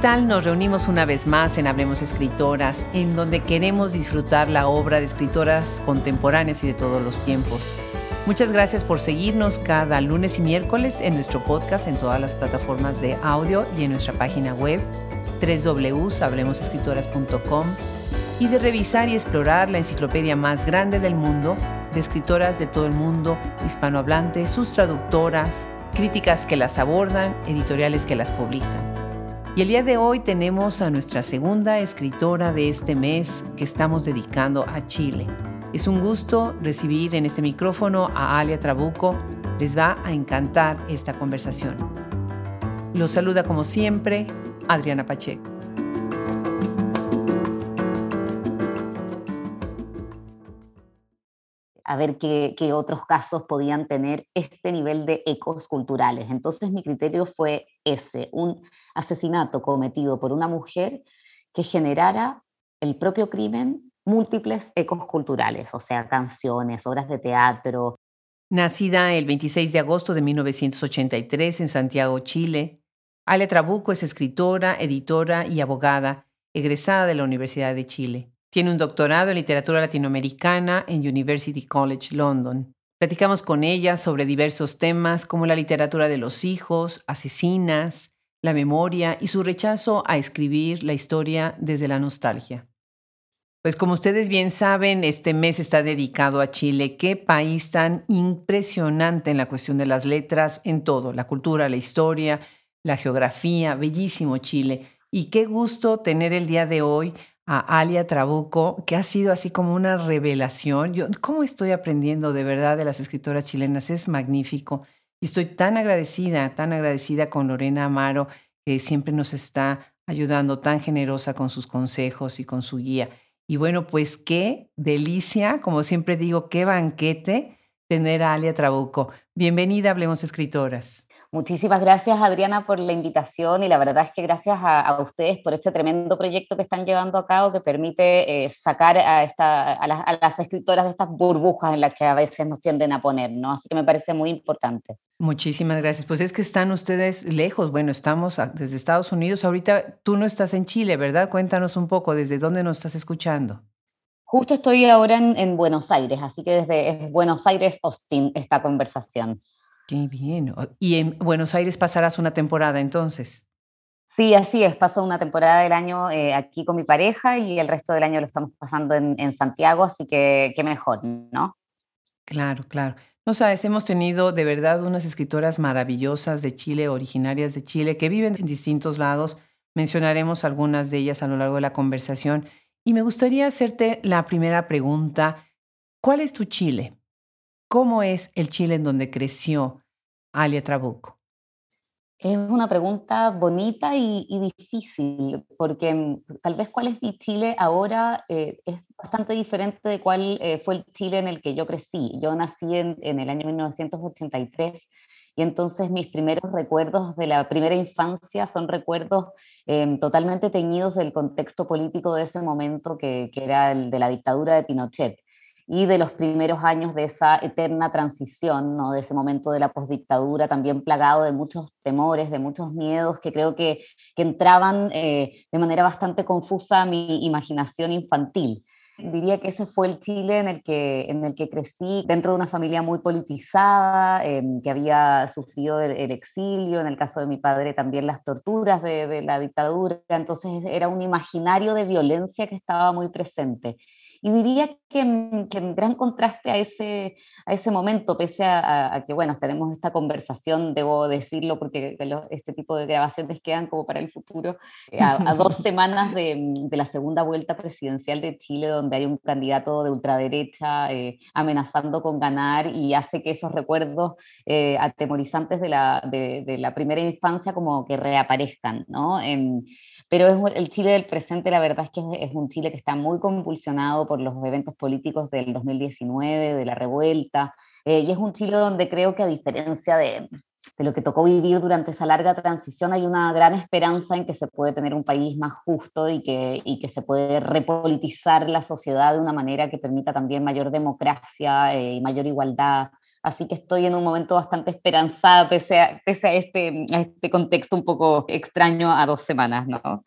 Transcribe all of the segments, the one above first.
¿Qué tal? Nos reunimos una vez más en Hablemos Escritoras, en donde queremos disfrutar la obra de escritoras contemporáneas y de todos los tiempos. Muchas gracias por seguirnos cada lunes y miércoles en nuestro podcast en todas las plataformas de audio y en nuestra página web www.hablemosescritoras.com y de revisar y explorar la enciclopedia más grande del mundo de escritoras de todo el mundo hispanohablante, sus traductoras, críticas que las abordan, editoriales que las publican. Y el día de hoy tenemos a nuestra segunda escritora de este mes que estamos dedicando a Chile. Es un gusto recibir en este micrófono a Alia Trabuco. Les va a encantar esta conversación. Los saluda como siempre Adriana Pacheco. a ver qué, qué, otros casos podían tener este nivel de ecos culturales. Entonces mi criterio fue ese, un asesinato cometido por una mujer que generara el propio crimen múltiples ecos culturales, o sea, canciones, obras de teatro. Nacida el 26 de agosto de 1983 en Santiago, Chile, Ale Trabuco es escritora, editora y abogada, egresada de la Universidad de Chile. Tiene un doctorado en literatura latinoamericana en University College London. Platicamos con ella sobre diversos temas como la literatura de los hijos, asesinas, la memoria y su rechazo a escribir la historia desde la nostalgia. Pues como ustedes bien saben, este mes está dedicado a Chile. Qué país tan impresionante en la cuestión de las letras, en todo, la cultura, la historia, la geografía, bellísimo Chile. Y qué gusto tener el día de hoy a Alia Trabuco, que ha sido así como una revelación. Yo, ¿cómo estoy aprendiendo de verdad de las escritoras chilenas? Es magnífico. Y estoy tan agradecida, tan agradecida con Lorena Amaro, que siempre nos está ayudando, tan generosa con sus consejos y con su guía. Y bueno, pues qué delicia, como siempre digo, qué banquete tener a Alia Trabuco. Bienvenida, Hablemos Escritoras. Muchísimas gracias, Adriana, por la invitación y la verdad es que gracias a, ustedes por este tremendo proyecto que están llevando a cabo que permite eh, sacar a, esta, a, las, escritoras de estas burbujas en las que a veces nos tienden a poner, ¿no? Así que me parece muy importante. Muchísimas gracias. Pues es que están ustedes lejos. Bueno, estamos desde Estados Unidos. Ahorita tú no estás en Chile, ¿verdad? Cuéntanos un poco, ¿desde dónde nos estás escuchando? Justo estoy ahora en, en Buenos Aires, así que desde Buenos Aires, Austin, esta conversación. Qué bien. ¿Y en Buenos Aires pasarás una temporada entonces? Sí, así es. Paso una temporada del año eh, aquí con mi pareja y el resto del año lo estamos pasando en, Santiago, así que qué mejor, ¿no? Claro, claro. No sabes, hemos tenido de verdad unas escritoras maravillosas de Chile, originarias de Chile, que viven en distintos lados. Mencionaremos algunas de ellas a lo largo de la conversación. Y me gustaría hacerte la primera pregunta. ¿Cuál es tu Chile? ¿Cómo es el Chile en donde creció Alia Trabuco? Es una pregunta bonita y, difícil, porque mm, tal vez cuál es mi Chile ahora eh, es bastante diferente de cuál eh, fue el Chile en el que yo crecí. Yo nací en, el año 1983 y entonces mis primeros recuerdos de la primera infancia son recuerdos em, totalmente teñidos del contexto político de ese momento que, que era el de la dictadura de Pinochet y de los primeros años de esa eterna transición, ¿no? de ese momento de la postdictadura, también plagado de muchos temores, de muchos miedos que creo que, que entraban eh, de manera bastante confusa a mi imaginación infantil. Diría que ese fue el Chile en el que, en el que crecí, dentro de una familia muy politizada, em, que había sufrido el, exilio, en el caso de mi padre también las torturas de, de la dictadura, entonces era un imaginario de violencia que estaba muy presente. Y diría que, en gran contraste a ese, a ese momento, pese a, que, bueno, tenemos esta conversación, debo decirlo, porque este tipo de grabaciones quedan como para el futuro, eh, a, dos semanas de, de, la segunda vuelta presidencial de Chile, donde hay un candidato de ultraderecha eh, amenazando con ganar y hace que esos recuerdos eh, atemorizantes de la, de, de, la primera infancia como que reaparezcan, ¿no? pero es el Chile del presente, la verdad es que es, es un Chile que está muy convulsionado por los eventos políticos del 2019, de la revuelta, eh, y es un Chile donde creo que a diferencia de, de lo que tocó vivir durante esa larga transición, hay una gran esperanza en que se puede tener un país más justo y que, y que se puede repolitizar la sociedad de una manera que permita también mayor democracia eh, y mayor igualdad así que estoy en un momento bastante esperanzada pese a, pese a, este, a este contexto un poco extraño a dos semanas, ¿no?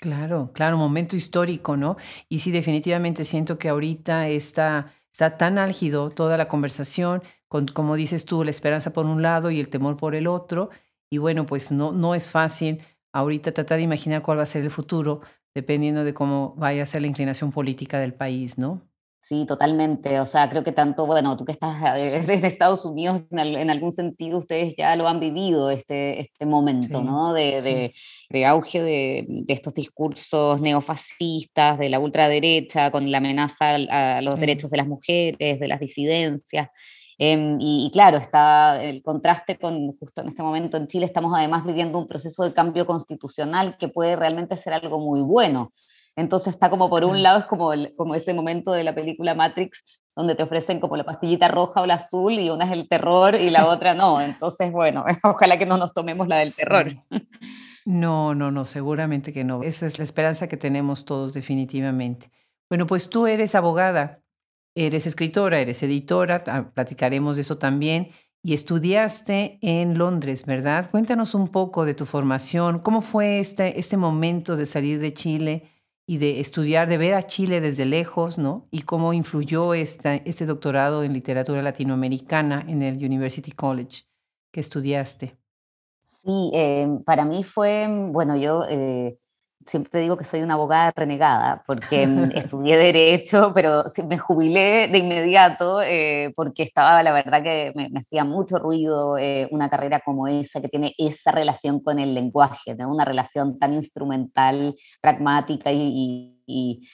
Claro, claro, momento histórico, ¿no? Y sí, definitivamente siento que ahorita está, está tan álgido toda la conversación, con, como dices tú, la esperanza por un lado y el temor por el otro. Y bueno, pues no, no es fácil ahorita tratar de imaginar cuál va a ser el futuro, dependiendo de cómo vaya a ser la inclinación política del país, ¿no? Sí, totalmente. O sea, creo que tanto, bueno, tú que estás desde Estados Unidos, en, algún sentido ustedes ya lo han vivido, este, este momento, ¿no? De, de auge de, estos discursos neofascistas, de la ultraderecha, con la amenaza a, los derechos de las mujeres, de las disidencias. Em, y, claro, está el contraste con, justo en este momento en Chile, estamos además viviendo un proceso de cambio constitucional que puede realmente ser algo muy bueno. Entonces está como por un lado, es como, como ese momento de la película Matrix, donde te ofrecen como la pastillita roja o la azul y una es el terror y la otra no. Entonces, bueno, ojalá que no nos tomemos la del terror. No, no, no, seguramente que no. Esa es la esperanza que tenemos todos definitivamente. Bueno, pues tú eres abogada, eres escritora, eres editora, platicaremos de eso también, y estudiaste en Londres, ¿verdad? Cuéntanos un poco de tu formación, cómo fue este, este momento de salir de Chile y de estudiar, de ver a Chile desde lejos, ¿no? Y cómo influyó esta, este doctorado en literatura latinoamericana en el University College que estudiaste. Sí, em, para mí fue, mm, bueno, yo eh, siempre digo que soy una abogada renegada, porque mm, estudié derecho, pero me jubilé de inmediato eh, porque estaba, la verdad que me, hacía mucho ruido eh, una carrera como esa, que tiene esa relación con el lenguaje, una relación tan instrumental, pragmática y y,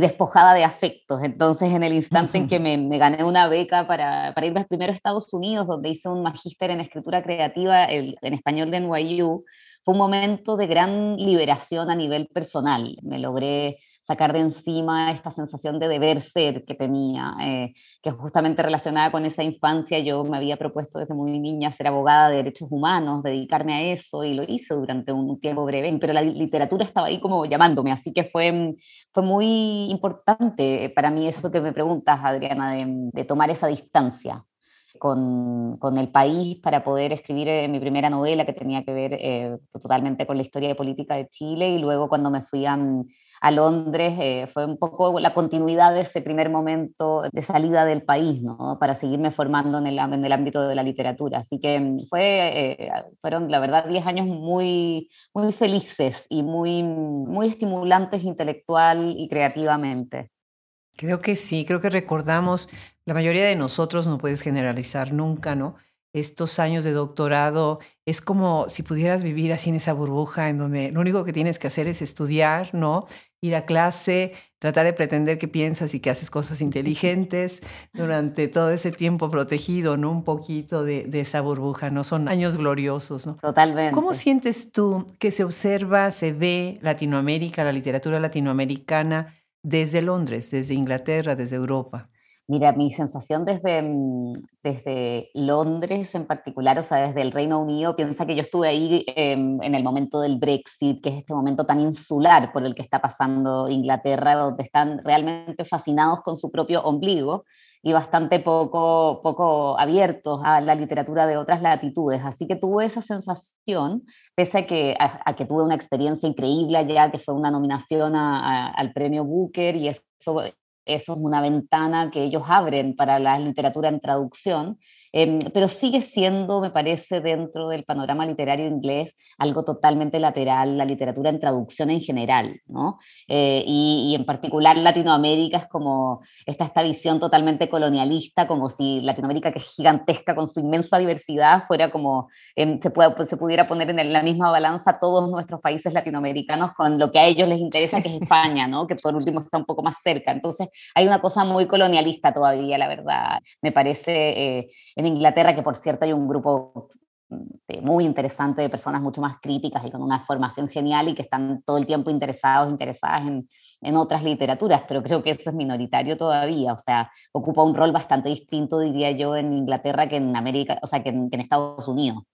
despojada de afectos. Entonces, en el instante en que me, gané una beca para, para irme primero a Estados Unidos, donde hice un magíster en escritura creativa en español de NYU, fue un momento de gran liberación a nivel personal. Me logré sacar de encima esta sensación de deber ser que tenía, eh, que justamente relacionada con esa infancia. Yo me había propuesto desde muy niña ser abogada de derechos humanos, dedicarme a eso y lo hice durante un tiempo breve, pero la literatura estaba ahí como llamándome, así que fue, fue muy importante para mí eso que me preguntas, Adriana, de, tomar esa distancia. Con, con, el país para poder escribir eh, mi primera novela que tenía que ver eh, totalmente con la historia política de Chile y luego cuando me fui a, a Londres eh, fue un poco la continuidad de ese primer momento de salida del país, ¿no? para seguirme formando en el, en el ámbito de la literatura. Así que mm, fue, eh, fueron, la verdad, 10 años muy, muy felices y muy, muy estimulantes intelectual y creativamente. Creo que sí, creo que recordamos, la mayoría de nosotros, no puedes generalizar nunca, ¿no? estos años de doctorado es como si pudieras vivir así en esa burbuja en donde lo único que tienes que hacer es estudiar, ¿no? Ir a clase, tratar de pretender que piensas y que haces cosas inteligentes durante todo ese tiempo protegido, ¿no? Un poquito de, esa burbuja, ¿no? Son años gloriosos, ¿no? Totalmente. ¿Cómo sientes tú que se observa, se ve Latinoamérica, la literatura latinoamericana desde Londres, desde Inglaterra, desde Europa? Mira, mi sensación desde, mm, desde Londres en particular, o sea, desde el Reino Unido, piensa que yo estuve ahí em, en el momento del Brexit, que es este momento tan insular por el que está pasando Inglaterra, donde están realmente fascinados con su propio ombligo y bastante poco, poco abiertos a la literatura de otras latitudes. Así que tuve esa sensación, pese a que, a, que tuve una experiencia increíble allá, que fue una nominación al premio Booker, y eso eso es una ventana que ellos abren para la literatura en traducción, em, pero sigue siendo, me parece, dentro del panorama literario inglés, algo totalmente lateral, la literatura en traducción en general, ¿no? Eh, y, en particular Latinoamérica es como esta, esta visión totalmente colonialista, como si Latinoamérica, que es gigantesca con su inmensa diversidad, fuera como, em, se, pueda, se pudiera poner en la misma balanza todos nuestros países latinoamericanos con lo que a ellos les interesa, que es España, ¿no? Que por último está un poco más cerca. Entonces, hay una cosa muy colonialista todavía, la verdad. Me parece eh, en Inglaterra, que por cierto hay un grupo mm, muy interesante de personas mucho más críticas y con una formación genial y que están todo el tiempo interesados, interesadas en, en otras literaturas, pero creo que eso es minoritario todavía, o sea, ocupa un rol bastante distinto, diría yo, en Inglaterra que en América, o sea, que en, que en Estados Unidos.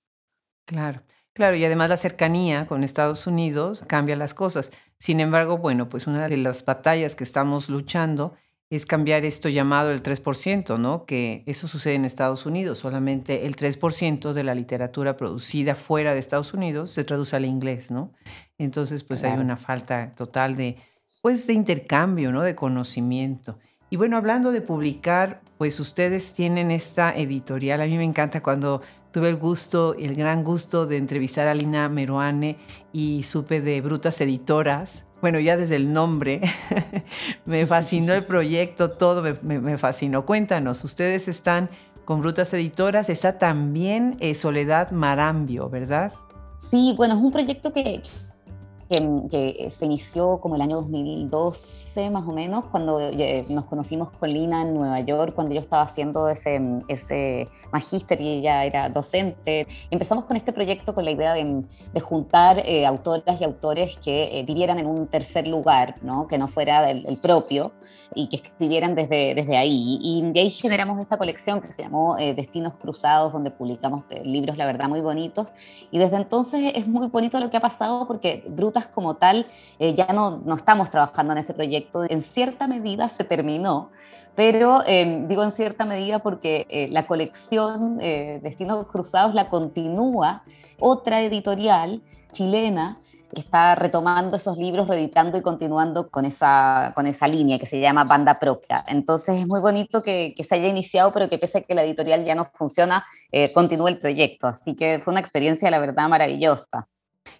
Claro. Claro, y además la cercanía con Estados Unidos cambia las cosas. Sin embargo, bueno, pues una de las batallas que estamos luchando es cambiar esto llamado el 3%, ¿no? Que eso sucede en Estados Unidos, solamente el 3% de la literatura producida fuera de Estados Unidos se traduce al inglés, ¿no? Entonces, pues hay una falta total de, pues, de intercambio, ¿no? De conocimiento. Y bueno, hablando de publicar, pues ustedes tienen esta editorial. A mí me encanta cuando tuve el gusto, el gran gusto de entrevistar a Lina Meruane y supe de Brutas Editoras. Bueno, ya desde el nombre me fascinó el proyecto, todo me, fascinó. Cuéntanos, ustedes están con Brutas Editoras, está también eh, Soledad Marambio, ¿verdad? Sí, bueno, es un proyecto que, que, se inició como el año 2012 más o menos, cuando eh, nos conocimos con Lina en Nueva York, cuando yo estaba haciendo ese, ese magíster y ella era docente. Empezamos con este proyecto con la idea de, juntar eh, autoras y autores que eh, vivieran en un tercer lugar, ¿no? que no fuera el, propio y que escribieran desde, desde ahí. Y de ahí generamos esta colección que se llamó eh, Destinos Cruzados, donde publicamos libros, la verdad, muy bonitos. Y desde entonces es muy bonito lo que ha pasado porque Brutas como tal ya no, no estamos trabajando en ese proyecto. En cierta medida se terminó pero em, digo en cierta medida porque eh, la colección eh, Destinos Cruzados la continúa otra editorial chilena que está retomando esos libros, reeditando y continuando con esa, con esa línea que se llama Banda Propia. Entonces es muy bonito que, que se haya iniciado, pero que pese a que la editorial ya no funciona, eh, continúe el proyecto. Así que fue una experiencia, la verdad, maravillosa.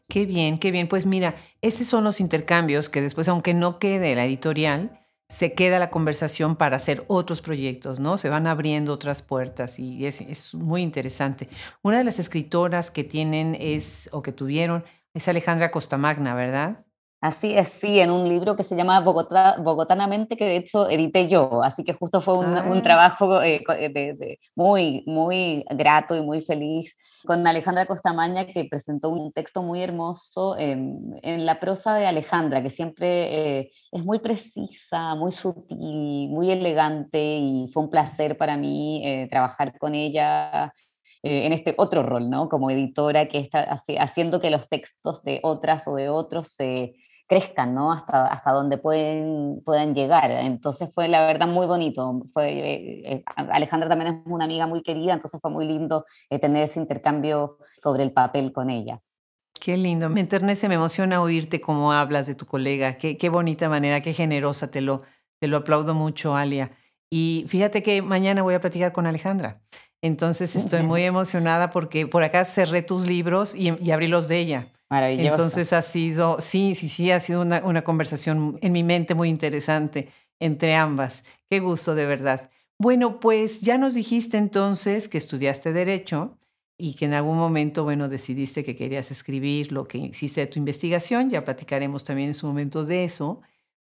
Qué bien, qué bien. Pues mira, esos son los intercambios que después, aunque no quede la editorial, se queda la conversación para hacer otros proyectos, ¿no? Se van abriendo otras puertas y es, muy interesante. Una de las escritoras que tienen es, o que tuvieron, es Alejandra Costamagna, ¿verdad? Así es, sí, en un libro que se llama Bogotá, Bogotanamente, que de hecho edité yo, así que justo fue un, ah. trabajo eh, eh, muy, muy grato y muy feliz con Alejandra Costamaña, que presentó un texto muy hermoso en, la prosa de Alejandra, que siempre eh, es muy precisa, muy sutil, muy elegante, y fue un placer para mí trabajar con ella en este otro rol, ¿no? Como editora que está haciendo que los textos de otras o de otros se crezcan, ¿no? Hasta, hasta donde pueden, puedan llegar. Entonces fue la verdad muy bonito. Fue, eh, eh, Alejandra también es una amiga muy querida, entonces fue muy lindo eh, tener ese intercambio sobre el papel con ella. Qué lindo, me enternece, me emociona oírte cómo hablas de tu colega, qué, qué bonita manera, qué generosa, te lo, te lo aplaudo mucho, Alia. Y fíjate que mañana voy a platicar con Alejandra. Entonces estoy muy emocionada porque por acá cerré tus libros y, y abrí los de ella. Maravilloso. Entonces ha sido, sí, sí, sí, ha sido una, una conversación en mi mente muy interesante entre ambas. Qué gusto, de verdad. Bueno, pues ya nos dijiste entonces que estudiaste Derecho y que en algún momento, bueno, decidiste que querías escribir lo que hiciste de tu investigación, ya platicaremos también en su momento de eso,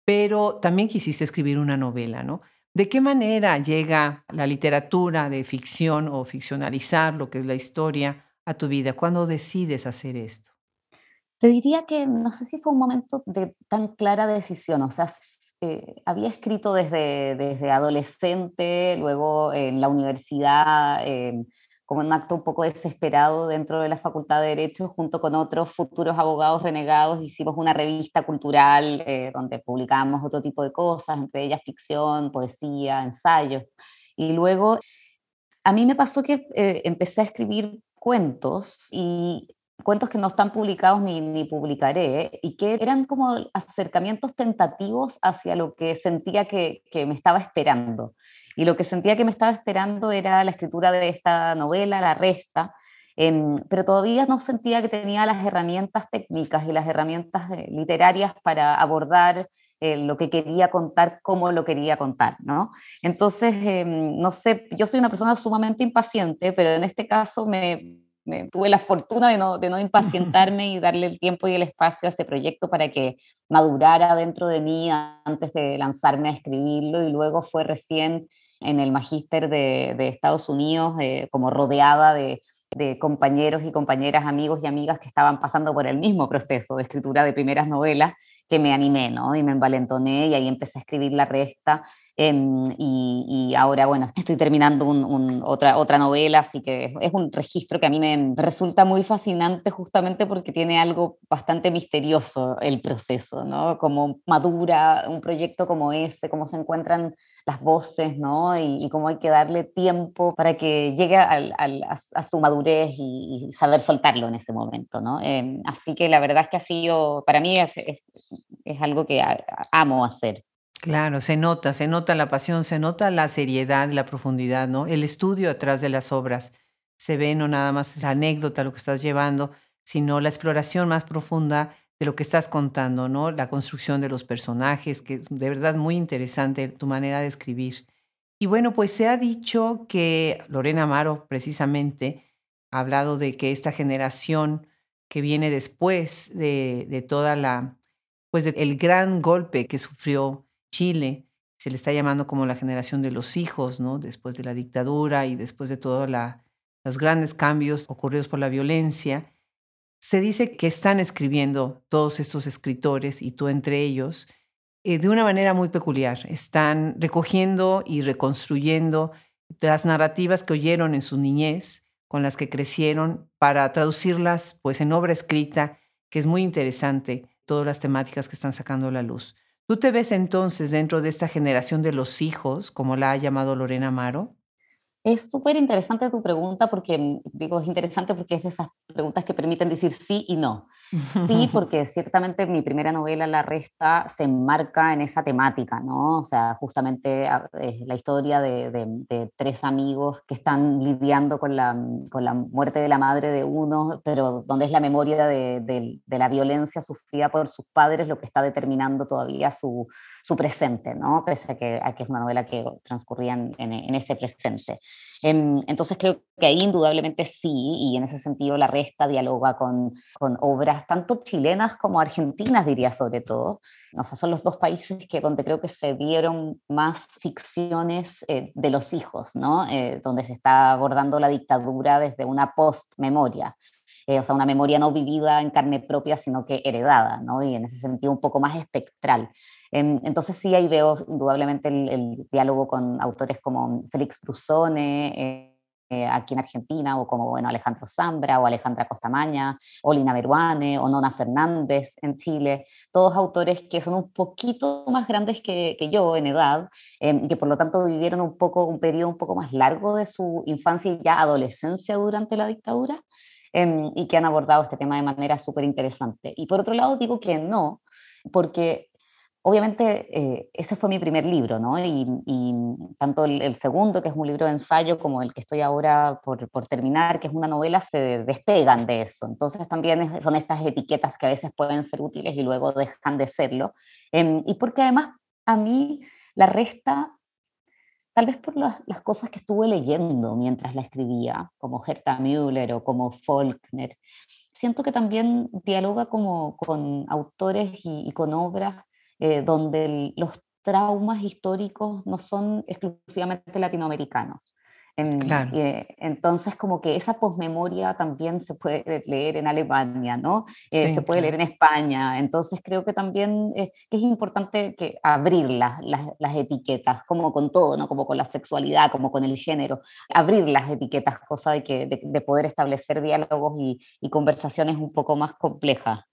pero también quisiste escribir una novela, ¿no? ¿De qué manera llega la literatura de ficción o ficcionalizar lo que es la historia a tu vida? ¿Cuándo decides hacer esto? Te diría que no sé si fue un momento de tan clara decisión, o sea, eh, había escrito desde, desde adolescente, luego en la universidad, como un acto un poco desesperado dentro de la Facultad de Derecho, junto con otros futuros abogados renegados, hicimos una revista cultural eh, donde publicábamos otro tipo de cosas, entre ellas ficción, poesía, ensayos. Y luego a mí me pasó que empecé a escribir cuentos y cuentos que no están publicados ni, ni publicaré, y que eran como acercamientos tentativos hacia lo que sentía que, que, me estaba esperando. Y lo que sentía que me estaba esperando era la escritura de esta novela, La Resta, em, pero todavía no sentía que tenía las herramientas técnicas y las herramientas eh, literarias para abordar eh, lo que quería contar, cómo lo quería contar, ¿no? Entonces, em, no sé, yo soy una persona sumamente impaciente, pero en este caso me tuve la fortuna de no, de no impacientarme y darle el tiempo y el espacio a ese proyecto para que madurara dentro de mí antes de lanzarme a escribirlo y luego fue recién en el magíster de, de, Estados Unidos, eh, como rodeada de, de, compañeros y compañeras, amigos y amigas que estaban pasando por el mismo proceso de escritura de primeras novelas, que me animé, ¿no? Y me envalentoné y ahí empecé a escribir la resta. Em, y, ahora, bueno, estoy terminando otra, otra novela, así que es un registro que a mí me resulta muy fascinante justamente porque tiene algo bastante misterioso el proceso, ¿no? Cómo madura un proyecto como ese, cómo se encuentran las voces, ¿no? Y, cómo hay que darle tiempo para que llegue a, su madurez y, saber soltarlo en ese momento, ¿no? Em, así que la verdad es que ha sido, para mí es, algo que amo hacer. Claro, se nota, se nota la pasión, se nota la seriedad, la profundidad, ¿no? El estudio atrás de las obras. Se ve no nada más la anécdota, lo que estás llevando, sino la exploración más profunda de lo que estás contando, ¿no? La construcción de los personajes, que es de verdad muy interesante tu manera de escribir. Y bueno, pues se ha dicho que Lorena Amaro, precisamente, ha hablado de que esta generación que viene después de, de toda la, pues el gran golpe que sufrió Chile. Se le está llamando como la generación de los hijos, ¿no? Después de la dictadura y después de todos los grandes cambios ocurridos por la violencia. Se dice que están escribiendo todos estos escritores, y tú entre ellos, eh, de una manera muy peculiar. Están recogiendo y reconstruyendo las narrativas que oyeron en su niñez, con las que crecieron, para traducirlas pues en obra escrita, que es muy interesante, todas las temáticas que están sacando a la luz. ¿Tú te ves entonces dentro de esta generación de los hijos, como la ha llamado Lorena Amaro? Es súper interesante tu pregunta porque, mm, digo, es interesante porque es de esas preguntas que permiten decir sí y no. Sí, porque ciertamente mi primera novela, La Resta, se enmarca en esa temática, ¿no? O sea, justamente ah, es la historia de, tres amigos que están lidiando con la, con la, muerte de la madre de uno, pero donde es la memoria de, la violencia sufrida por sus padres lo que está determinando todavía su, su presente, ¿no? Pese a que, que, es una novela que transcurría en, en ese presente. Em, entonces creo que ahí indudablemente sí, y en ese sentido la resta dialoga con, con obras tanto chilenas como argentinas, diría sobre todo. O sea, son los dos países que donde creo que se dieron más ficciones eh, de los hijos, ¿no? Eh, donde se está abordando la dictadura desde una post-memoria. Eh, o sea, una memoria no vivida en carne propia, sino que heredada, ¿no? Y en ese sentido un poco más espectral. Entonces sí, ahí veo indudablemente el, diálogo con autores como Félix Brusone, eh, aquí en Argentina, o como bueno, Alejandro Zambra, o Alejandra Costamaña, o Lina Beruane, o Nona Fernández en Chile, todos autores que son un poquito más grandes que, que yo en edad, em, y que por lo tanto vivieron un poco, un periodo un poco más largo de su infancia y ya adolescencia durante la dictadura, em, y que han abordado este tema de manera súper interesante. Y por otro lado digo que no, porque obviamente eh, ese fue mi primer libro, ¿no? Y, tanto el, segundo, que es un libro de ensayo, como el que estoy ahora por, terminar, que es una novela, se despegan de eso. Entonces también son estas etiquetas que a veces pueden ser útiles y luego dejan de serlo. Em, y porque además a mí la resta, tal vez por las, las, cosas que estuve leyendo mientras la escribía, como Herta Müller o como Faulkner, siento que también dialoga como con autores y, y con obras eh, donde los traumas históricos no son exclusivamente latinoamericanos. Eh, entonces, como que esa posmemoria también se puede leer en Alemania, ¿no? Eh, se puede leer en España. Entonces, creo que también que es importante que abrir las, las, etiquetas, como con todo, ¿no? Como con la sexualidad, como con el género, abrir las etiquetas, cosa de, que, de, poder establecer diálogos y, y conversaciones un poco más complejas.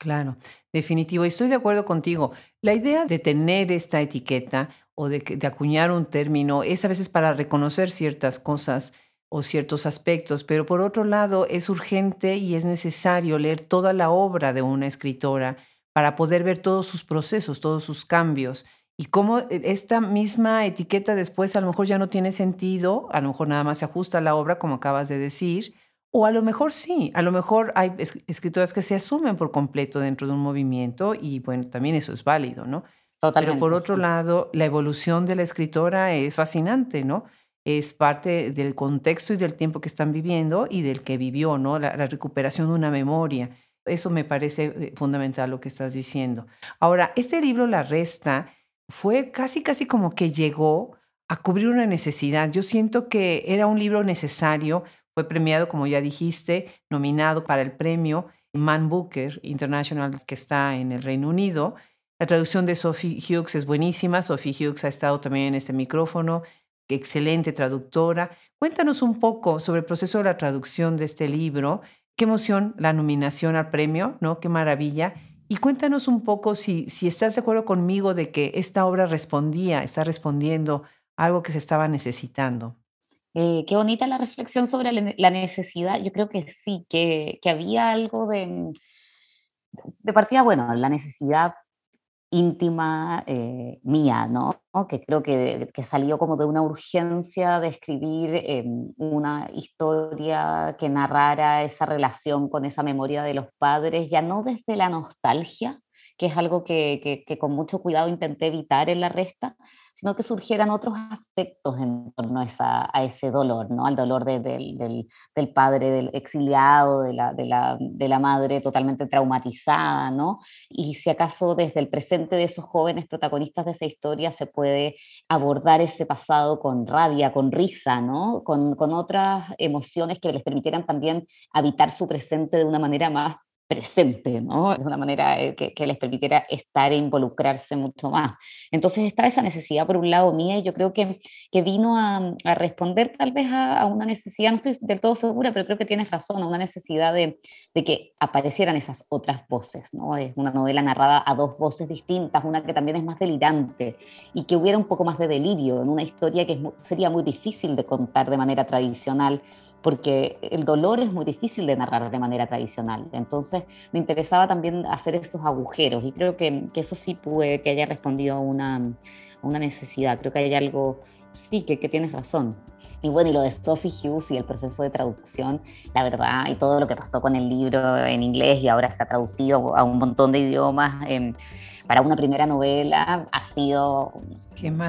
Claro, definitivo. Estoy de acuerdo contigo. La idea de tener esta etiqueta o de, acuñar un término es a veces para reconocer ciertas cosas o ciertos aspectos, pero por otro lado es urgente y es necesario leer toda la obra de una escritora para poder ver todos sus procesos, todos sus cambios y cómo e, esta misma etiqueta después a lo mejor ya no tiene sentido, a lo mejor nada más se ajusta a la obra, como acabas de decir, o a lo mejor sí, a lo mejor hay escritoras que se asumen por completo dentro de un movimiento y bueno, también eso es válido, ¿no? Totalmente. Pero por otro lado, la evolución de la escritora es fascinante, ¿no? Es parte del contexto y del tiempo que están viviendo y del que vivió, ¿no? La, la recuperación de una memoria. Eso me parece eh, fundamental lo que estás diciendo. Ahora, este libro, La Resta, fue casi, casi como que llegó a cubrir una necesidad. Yo siento que era un libro necesario fue premiado, como ya dijiste, nominado para el premio Man Booker International, que está en el Reino Unido. La traducción de Sophie Hughes es buenísima. Sophie Hughes ha estado también en este micrófono. Excelente traductora. Cuéntanos un poco sobre el proceso de la traducción de este libro. Qué emoción la nominación al premio, ¿no? Qué maravilla. Y cuéntanos un poco si, si estás de acuerdo conmigo de que esta obra respondía, está respondiendo a algo que se estaba necesitando. Eh, qué bonita la reflexión sobre la necesidad. Yo creo que sí, que, que había algo de, de partida, bueno, la necesidad íntima eh, mía, ¿no? Que creo que, que, salió como de una urgencia de escribir em, una historia que narrara esa relación con esa memoria de los padres, ya no desde la nostalgia, que es algo que, que con mucho cuidado intenté evitar en la resta, sino que surgieran otros aspectos en torno a, ese dolor, ¿no? al dolor del, del, padre del exiliado, de la, de, la, la, madre totalmente traumatizada, ¿no? y si acaso desde el presente de esos jóvenes protagonistas de esa historia se puede abordar ese pasado con rabia, con risa, ¿no? con, con otras emociones que les permitieran también habitar su presente de una manera más presente, ¿no? De una manera eh, que, les permitiera estar e involucrarse mucho más. Entonces estaba esa necesidad por un lado mía y yo creo que, que vino a, responder tal vez a, una necesidad, no estoy del todo segura, pero creo que tienes razón, a una necesidad de, de, que aparecieran esas otras voces, ¿no? Es una novela narrada a dos voces distintas, una que también es más delirante y que hubiera un poco más de delirio en una historia que sería muy difícil de contar de manera tradicional porque el dolor es muy difícil de narrar de manera tradicional. Entonces me interesaba también hacer esos agujeros y creo que, que eso sí puede que haya respondido a una, una necesidad. Creo que hay algo, sí, que, que tienes razón. Y bueno, y lo de Sophie Hughes y el proceso de traducción, la verdad, y todo lo que pasó con el libro en inglés y ahora se ha traducido a un montón de idiomas, eh, para una primera novela ha sido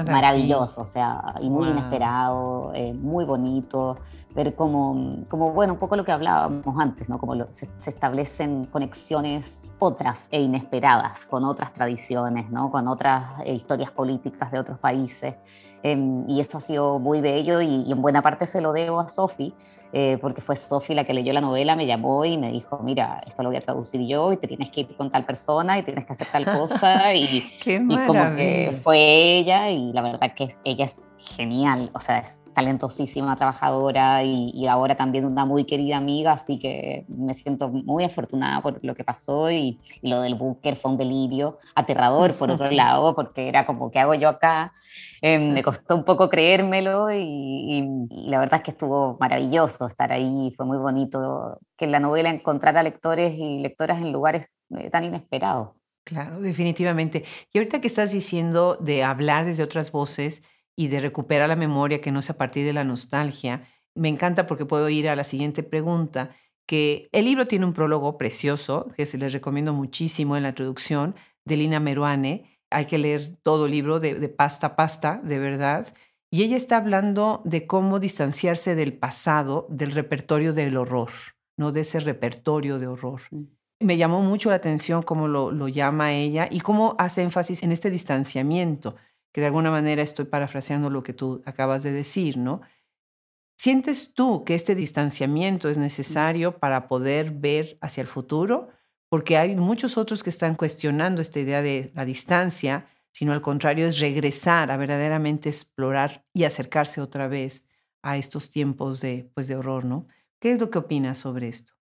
maravilloso, o sea, y muy inesperado, eh, muy bonito ver cómo, como, bueno, un poco lo que hablábamos antes, ¿no? Como se, establecen conexiones otras e inesperadas con otras tradiciones, ¿no? Con otras eh, historias políticas de otros países. Em, y eso ha sido muy bello y, en buena parte se lo debo a Sofi, eh, porque fue Sofi la que leyó la novela, me llamó y me dijo, mira, esto lo voy a traducir yo y te tienes que ir con tal persona y tienes que hacer tal cosa. y, Qué y como que fue ella y la verdad que es, ella es genial, o sea, es talentosísima, trabajadora y, ahora también una muy querida amiga, así que me siento muy afortunada por lo que pasó y, lo del búnker fue un delirio aterrador por otro lado, porque era como, ¿qué hago yo acá? Em, me costó un poco creérmelo y, la verdad es que estuvo maravilloso estar ahí, fue muy bonito que la novela encontrara lectores y lectoras en lugares eh, tan inesperados. Claro, definitivamente. Y ahorita que estás diciendo de hablar desde otras voces, y de recuperar la memoria que no sea a partir de la nostalgia, me encanta porque puedo ir a la siguiente pregunta, que el libro tiene un prólogo precioso, que se les recomiendo muchísimo en la introducción, de Lina Meruane. Hay que leer todo el libro de, pasta a pasta, de verdad. Y ella está hablando de cómo distanciarse del pasado, del repertorio del horror, no de ese repertorio de horror. Mm. Me llamó mucho la atención cómo lo, lo llama ella y cómo hace énfasis en este distanciamiento que de alguna manera estoy parafraseando lo que tú acabas de decir, ¿no? ¿Sientes tú que este distanciamiento es necesario para poder ver hacia el futuro? Porque hay muchos otros que están cuestionando esta idea de la distancia, sino al contrario es regresar a verdaderamente explorar y acercarse otra vez a estos tiempos de, pues, de horror, ¿no? ¿Qué es lo que opinas sobre esto?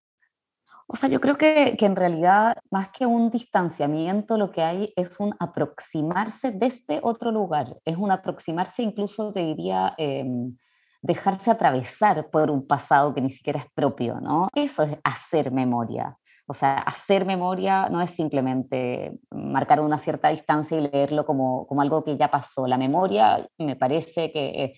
O sea, yo creo que, que, en realidad, más que un distanciamiento, lo que hay es un aproximarse desde otro lugar. Es un aproximarse, incluso te diría, em, dejarse atravesar por un pasado que ni siquiera es propio, ¿no? Eso es hacer memoria. O sea, hacer memoria no es simplemente marcar una cierta distancia y leerlo como, como algo que ya pasó. La memoria, me parece que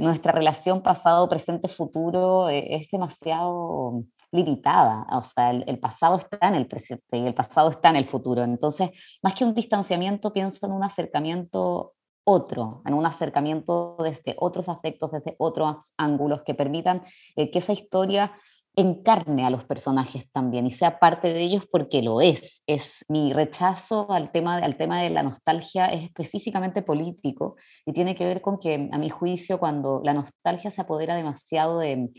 nuestra relación pasado, presente, futuro eh, es demasiado limitada, o sea, el, pasado está en el presente y el pasado está en el futuro. Entonces, más que un distanciamiento, pienso en un acercamiento otro, en un acercamiento desde otros aspectos, desde otros ángulos que permitan eh, que esa historia encarne a los personajes también y sea parte de ellos porque lo es. Es mi rechazo al tema, al tema de la nostalgia es específicamente político y tiene que ver con que a mi juicio cuando la nostalgia se apodera demasiado de,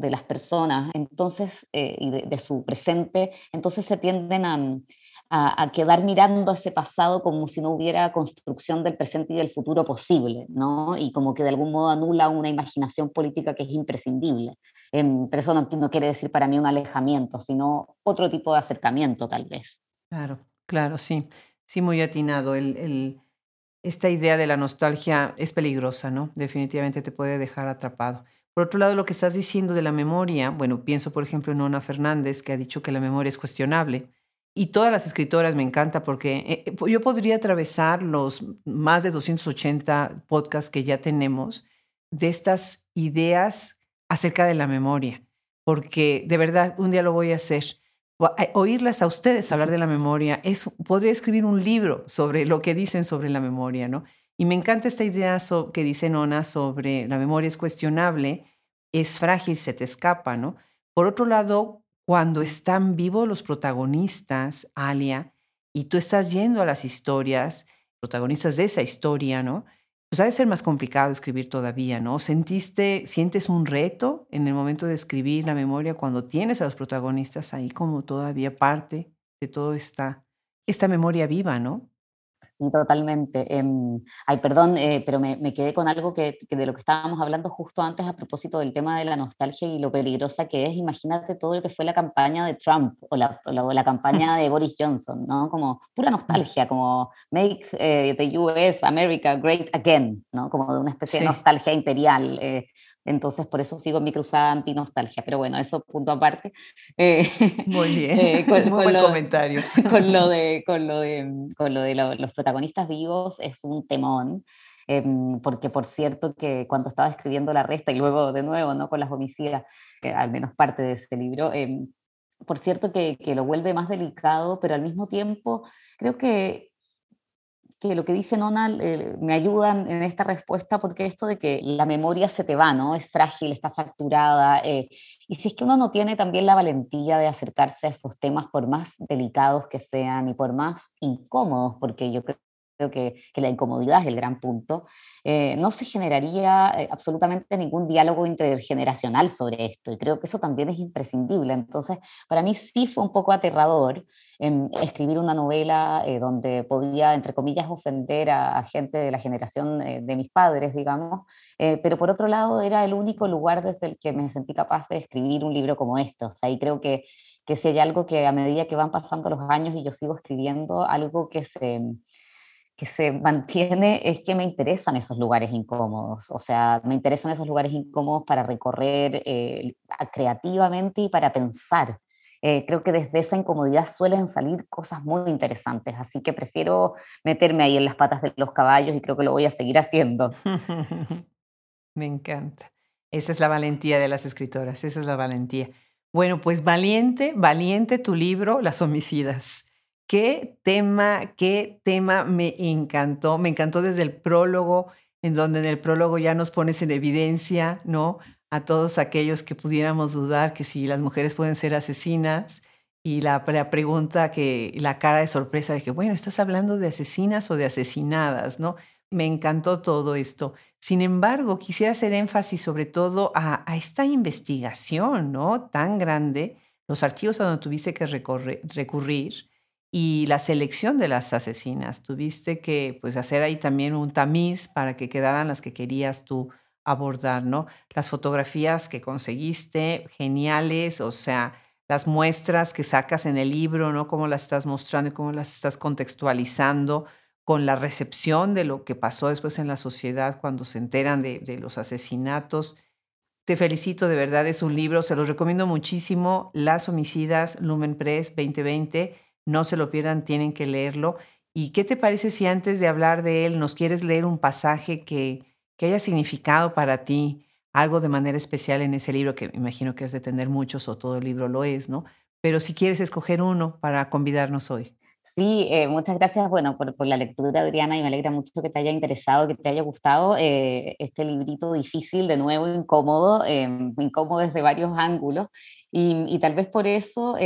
de las personas entonces, eh, y de, su presente, entonces se tienden a, a, quedar mirando ese pasado como si no hubiera construcción del presente y del futuro posible, ¿no? Y como que de algún modo anula una imaginación política que es imprescindible. Eh, pero eso no, quiere decir para mí un alejamiento, sino otro tipo de acercamiento tal vez. Claro, claro, sí. Sí, muy atinado. El, el, esta idea de la nostalgia es peligrosa, ¿no? Definitivamente te puede dejar atrapado. Por otro lado, lo que estás diciendo de la memoria, bueno, pienso por ejemplo en Ona Fernández, que ha dicho que la memoria es cuestionable. Y todas las escritoras me encanta porque eh, eh, yo podría atravesar los más de 280 podcasts que ya tenemos de estas ideas acerca de la memoria, porque de verdad un día lo voy a hacer. Oírlas a ustedes hablar de la memoria, es, podría escribir un libro sobre lo que dicen sobre la memoria, ¿no? Y me encanta esta idea que dice Nona sobre la memoria es cuestionable, es frágil, se te escapa, ¿no? Por otro lado, cuando están vivos los protagonistas, Alia, y tú estás yendo a las historias, protagonistas de esa historia, ¿no? Pues ha de ser más complicado escribir todavía, ¿no? ¿Sentiste, sientes un reto en el momento de escribir la memoria cuando tienes a los protagonistas ahí como todavía parte de toda esta, esta memoria viva, ¿no? Sí, totalmente. Em, ay, perdón, eh, pero me, me, quedé con algo que, de lo que estábamos hablando justo antes a propósito del tema de la nostalgia y lo peligrosa que es. Imagínate todo lo que fue la campaña de Trump o la, la, campaña de Boris Johnson, ¿no? Como pura nostalgia, como Make eh, the US America Great Again, ¿no? Como de una especie de nostalgia imperial. Eh, entonces, por eso sigo mi cruzada anti-nostalgia. Pero bueno, eso punto aparte. Eh, Muy bien, eh, muy buen comentario. Con lo de, con lo de, con lo de los protagonistas vivos es un temón. Em, porque por cierto que cuando estaba escribiendo La Resta y luego de nuevo ¿no? con las homicidas, eh, al menos parte de ese libro, em, por cierto que, que, lo vuelve más delicado, pero al mismo tiempo creo que que lo que dice Nona eh, me ayudan en esta respuesta porque esto de que la memoria se te va, ¿no? Es frágil, está fracturada. Eh, y si es que uno no tiene también la valentía de acercarse a esos temas, por más delicados que sean y por más incómodos, porque yo creo que, que, la incomodidad es el gran punto, eh, no se generaría absolutamente ningún diálogo intergeneracional sobre esto. Y creo que eso también es imprescindible. Entonces, para mí sí fue un poco aterrador escribir una novela eh, donde podía, entre comillas, ofender a, gente de la generación eh, de mis padres, digamos, eh, pero por otro lado era el único lugar desde el que me sentí capaz de escribir un libro como esto. O sea, y creo que, que si hay algo que a medida que van pasando los años y yo sigo escribiendo, algo que se que se mantiene es que me interesan esos lugares incómodos, o sea, me interesan esos lugares incómodos para recorrer creativamente y para pensar. Eh, creo que desde esa incomodidad suelen salir cosas muy interesantes, así que prefiero meterme ahí en las patas de los caballos y creo que lo voy a seguir haciendo. Me encanta. Esa es la valentía de las escritoras, esa es la valentía. Bueno, pues valiente, valiente tu libro, Las homicidas. Qué tema, qué tema me encantó. Me encantó desde el prólogo, en donde en el prólogo ya nos pones en evidencia, ¿no? a todos aquellos que pudiéramos dudar que si las mujeres pueden ser asesinas y la, pregunta que la cara de sorpresa de que, bueno, estás hablando de asesinas o de asesinadas, ¿no? Me encantó todo esto. Sin embargo, quisiera hacer énfasis sobre todo a, esta investigación, ¿no? Tan grande, los archivos a donde tuviste que recurrir y la selección de las asesinas. Tuviste que pues, hacer ahí también un tamiz para que quedaran las que querías tú abordar, ¿no? Las fotografías que conseguiste, geniales, o sea, las muestras que sacas en el libro, ¿no? Cómo las estás mostrando y cómo las estás contextualizando con la recepción de lo que pasó después en la sociedad cuando se enteran de, de los asesinatos. Te felicito, de verdad, es un libro, se los recomiendo muchísimo. Las homicidas, Lumen Press 2020, no se lo pierdan, tienen que leerlo. ¿Y qué te parece si antes de hablar de él nos quieres leer un pasaje que, que haya significado para ti algo de manera especial en ese libro, que me imagino que has de tener muchos o todo el libro lo es, ¿no? Pero si quieres escoger uno para convidarnos hoy. Sí, eh, muchas gracias, bueno, por, por, la lectura, Adriana, y me alegra mucho que te haya interesado, que te haya gustado eh, este librito difícil, de nuevo incómodo, eh, incómodo desde varios ángulos, y, y tal vez por eso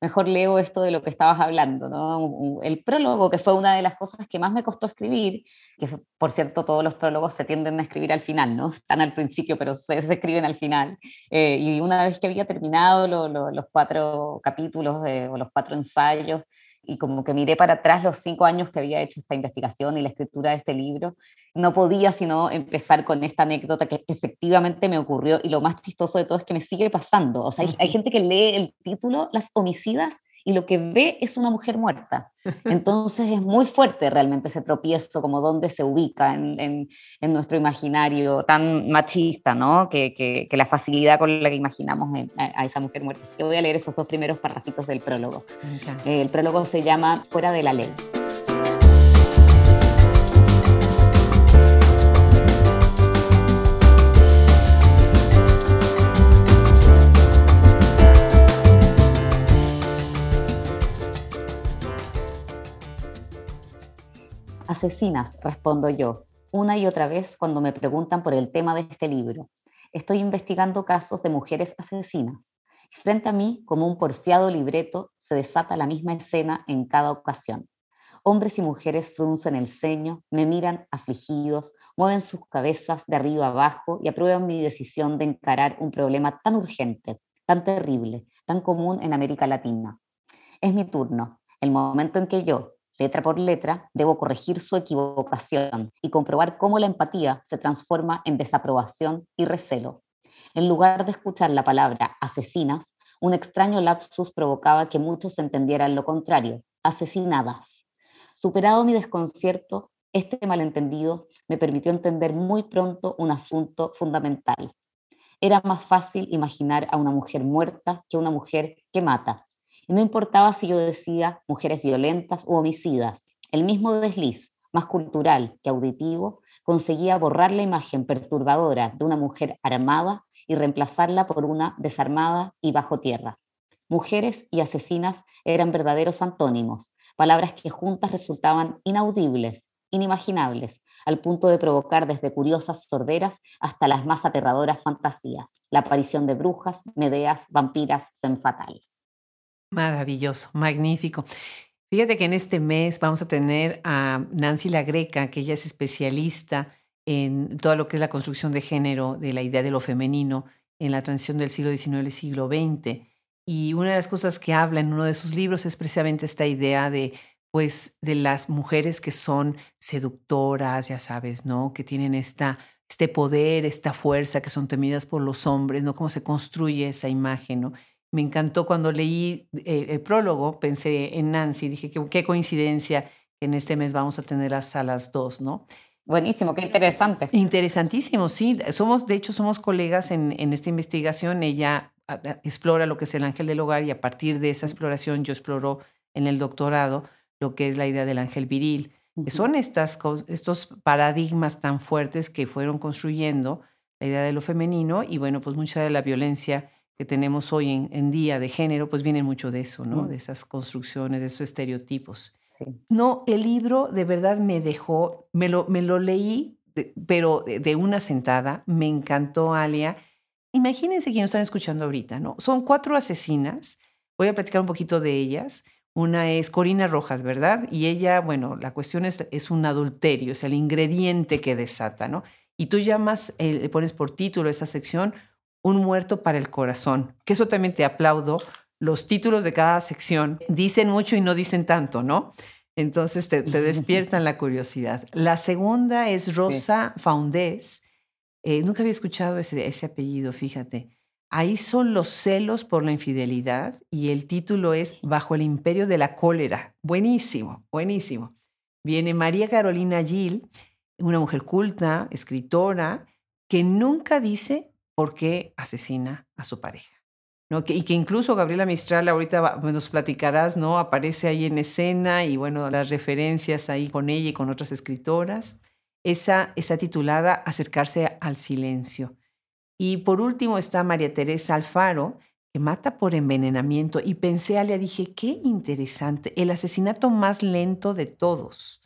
mejor leo esto de lo que estabas hablando, ¿no? El prólogo, que fue una de las cosas que más me costó escribir, que por cierto todos los prólogos se tienden a escribir al final, ¿no? Están al principio, pero se, se escriben al final. y una vez que había terminado los cuatro capítulos o los cuatro ensayos, y como que miré para atrás los cinco años que había hecho esta investigación y la escritura de este libro, no podía sino empezar con esta anécdota que efectivamente me ocurrió y lo más chistoso de todo es que me sigue pasando. O sea, hay, hay gente que lee el título Las homicidas y lo que ve es una mujer muerta. Entonces es muy fuerte realmente ese tropiezo, como dónde se ubica en, en, nuestro imaginario tan machista, ¿no? Que, que, que, la facilidad con la que imaginamos a, esa mujer muerta. Así que voy a leer esos dos primeros parrafitos del prólogo. el prólogo se llama Fuera de la ley. Asesinas, respondo yo, una y otra vez cuando me preguntan por el tema de este libro. Estoy investigando casos de mujeres asesinas. Frente a mí, como un porfiado libreto, se desata la misma escena en cada ocasión. Hombres y mujeres fruncen el ceño, me miran afligidos, mueven sus cabezas de arriba abajo y aprueban mi decisión de encarar un problema tan urgente, tan terrible, tan común en América Latina. Es mi turno, el momento en que yo, letra por letra, debo corregir su equivocación y comprobar cómo la empatía se transforma en desaprobación y recelo. En lugar de escuchar la palabra asesinas, un extraño lapsus provocaba que muchos entendieran lo contrario, asesinadas. Superado mi desconcierto, este malentendido me permitió entender muy pronto un asunto fundamental. Era más fácil imaginar a una mujer muerta que una mujer que mata, y no importaba si yo decía mujeres violentas u homicidas, el mismo desliz, más cultural que auditivo, conseguía borrar la imagen perturbadora de una mujer armada y reemplazarla por una desarmada y bajo tierra. Mujeres y asesinas eran verdaderos antónimos, palabras que juntas resultaban inaudibles, inimaginables, al punto de provocar desde curiosas sorderas hasta las más aterradoras fantasías, la aparición de brujas, medeas, vampiras, fatales. Maravilloso, magnífico. Fíjate que en este mes vamos a tener a Nancy La Greca, que ella es especialista en todo lo que es la construcción de género, de la idea de lo femenino en la transición del siglo XIX al siglo XX. Y una de las cosas que habla en uno de sus libros es precisamente esta idea de, pues, de las mujeres que son seductoras, ya sabes, ¿no? Que tienen esta, este poder, esta fuerza, que son temidas por los hombres, ¿no? Cómo se construye esa imagen, ¿no? Me encantó cuando leí eh, el, prólogo, pensé en Nancy, dije, qué, qué coincidencia que en este mes vamos a tener hasta las dos, ¿no? Buenísimo, qué interesante. Interesantísimo, sí. Somos, de hecho, somos colegas en, en esta investigación. Ella explora lo que es el ángel del hogar y a partir de esa exploración yo exploro en el doctorado lo que es la idea del ángel viril. que son estas, estos paradigmas tan fuertes que fueron construyendo la idea de lo femenino y bueno, pues mucha de la violencia que tenemos hoy en, día de género, pues viene mucho de eso, ¿no? Mm. De esas construcciones, de esos estereotipos. No, el libro de verdad me dejó, me lo, me lo leí, pero de, una sentada, me encantó, Alia. Imagínense quienes están escuchando ahorita, ¿no? Son cuatro asesinas, voy a platicar un poquito de ellas. Una es Corina Rojas, ¿verdad? Y ella, bueno, la cuestión es, es un adulterio, es el ingrediente que desata, ¿no? Y tú llamas, eh, le pones por título esa sección, un muerto para el corazón, que eso también te aplaudo. Los títulos de cada sección dicen mucho y no dicen tanto, ¿no? Entonces te, despiertan la curiosidad. La segunda es Rosa Faundés. Eh, nunca había escuchado ese, ese apellido, fíjate. Ahí son los celos por la infidelidad y el título es Bajo el imperio de la cólera. Buenísimo, buenísimo. Viene María Carolina Gil, una mujer culta, escritora, que nunca dice por qué asesina a su pareja. ¿no? y que incluso Gabriela Mistral, ahorita nos platicarás, ¿no? Aparece ahí en escena y bueno, las referencias ahí con ella y con otras escritoras. Esa está titulada Acercarse al silencio. Y por último está María Teresa Alfaro, que mata por envenenamiento y pensé, Alia, dije, qué interesante, el asesinato más lento de todos.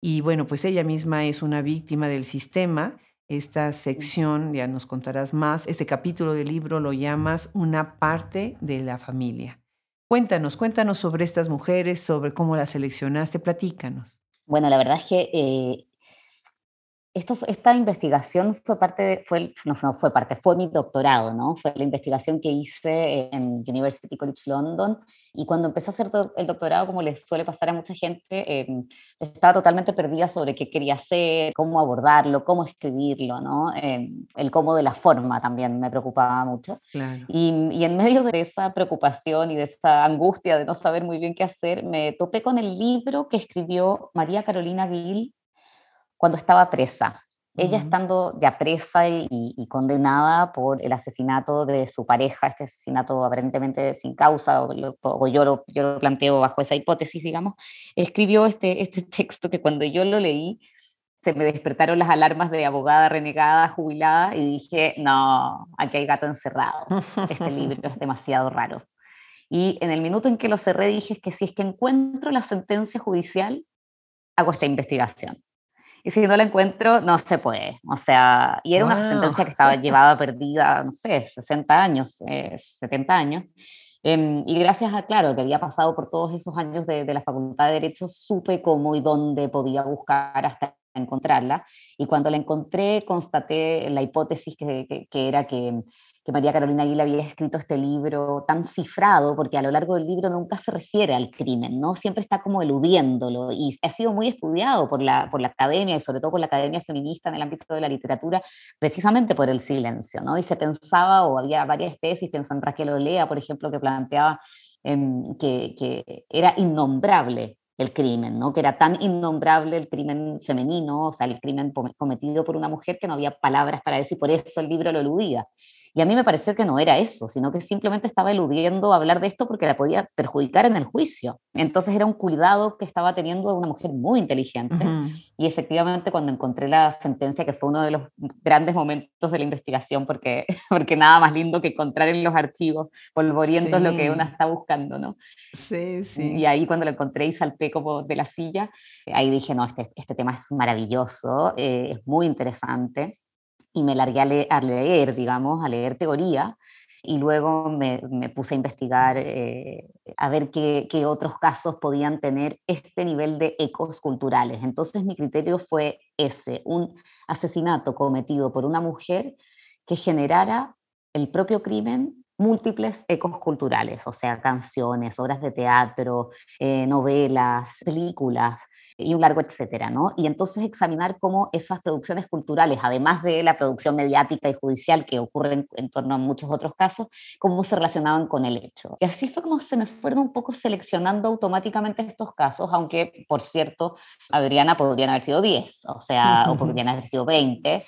Y bueno, pues ella misma es una víctima del sistema. Esta sección, ya nos contarás más, este capítulo del libro lo llamas una parte de la familia. Cuéntanos, cuéntanos sobre estas mujeres, sobre cómo las seleccionaste, platícanos. Bueno, la verdad es que eh, esto, esta investigación fue parte, fue, no, fue parte, fue mi doctorado, ¿no? Fue la investigación que hice en University College London y cuando empecé a hacer el doctorado, como les suele pasar a mucha gente, eh, estaba totalmente perdida sobre qué quería hacer, cómo abordarlo, cómo escribirlo, ¿no? Eh, el cómo de la forma también me preocupaba mucho. Y, y en medio de esa preocupación y de esa angustia de no saber muy bien qué hacer, me topé con el libro que escribió María Carolina Gil cuando estaba presa. Ella estando ya presa y, condenada por el asesinato de su pareja, este asesinato aparentemente sin causa, o, yo, lo, yo, lo, planteo bajo esa hipótesis, digamos, escribió este, este texto que cuando yo lo leí, se me despertaron las alarmas de abogada renegada, jubilada, y dije, no, aquí hay gato encerrado, este libro es demasiado raro. Y en el minuto en que lo cerré dije que si es que encuentro la sentencia judicial, hago esta investigación y si no la encuentro, no se puede. O sea, y era una sentencia que estaba llevada perdida, no sé, 60 años, 70 años. Em, y gracias a, claro, que había pasado por todos esos años de, de, la Facultad de Derecho, supe cómo y dónde podía buscar hasta encontrarla. Y cuando la encontré, constaté la hipótesis que, que, que era que que María Carolina Aguila había escrito este libro tan cifrado, porque a lo largo del libro nunca se refiere al crimen, ¿no? Siempre está como eludiéndolo y ha sido muy estudiado por la, por la academia y sobre todo por la academia feminista en el ámbito de la literatura, precisamente por el silencio, ¿no? Y se pensaba, o había varias tesis, pienso en Raquel Olea, por ejemplo, que planteaba em, que, que era innombrable el crimen, ¿no? que era tan innombrable el crimen femenino, o sea, el crimen cometido por una mujer que no había palabras para eso y por eso el libro lo eludía. Y a mí me pareció que no era eso, sino que simplemente estaba eludiendo hablar de esto porque la podía perjudicar en el juicio. Entonces era un cuidado que estaba teniendo una mujer muy inteligente. Y efectivamente cuando encontré la sentencia, que fue uno de los grandes momentos de la investigación, porque, porque nada más lindo que encontrar en los archivos polvorientos lo que una está buscando, ¿no? Sí, sí. Y ahí cuando lo encontré y salté como de la silla, ahí dije, no, este, este tema es maravilloso, eh, es muy interesante y me largué a, leer, digamos, a leer teoría y luego me, puse a investigar, eh, a ver qué, qué, otros casos podían tener este nivel de ecos culturales. Entonces mi criterio fue ese, un asesinato cometido por una mujer que generara el propio crimen múltiples ecos culturales, o sea, canciones, obras de teatro, eh, novelas, películas y un largo etcétera, ¿no? Y entonces examinar cómo esas producciones culturales, además de la producción mediática y judicial que ocurre en, torno a muchos otros casos, cómo se relacionaban con el hecho. Y así fue como se me fueron un poco seleccionando automáticamente estos casos, aunque, por cierto, Adriana podrían haber sido 10, o sea, o podrían haber sido 20,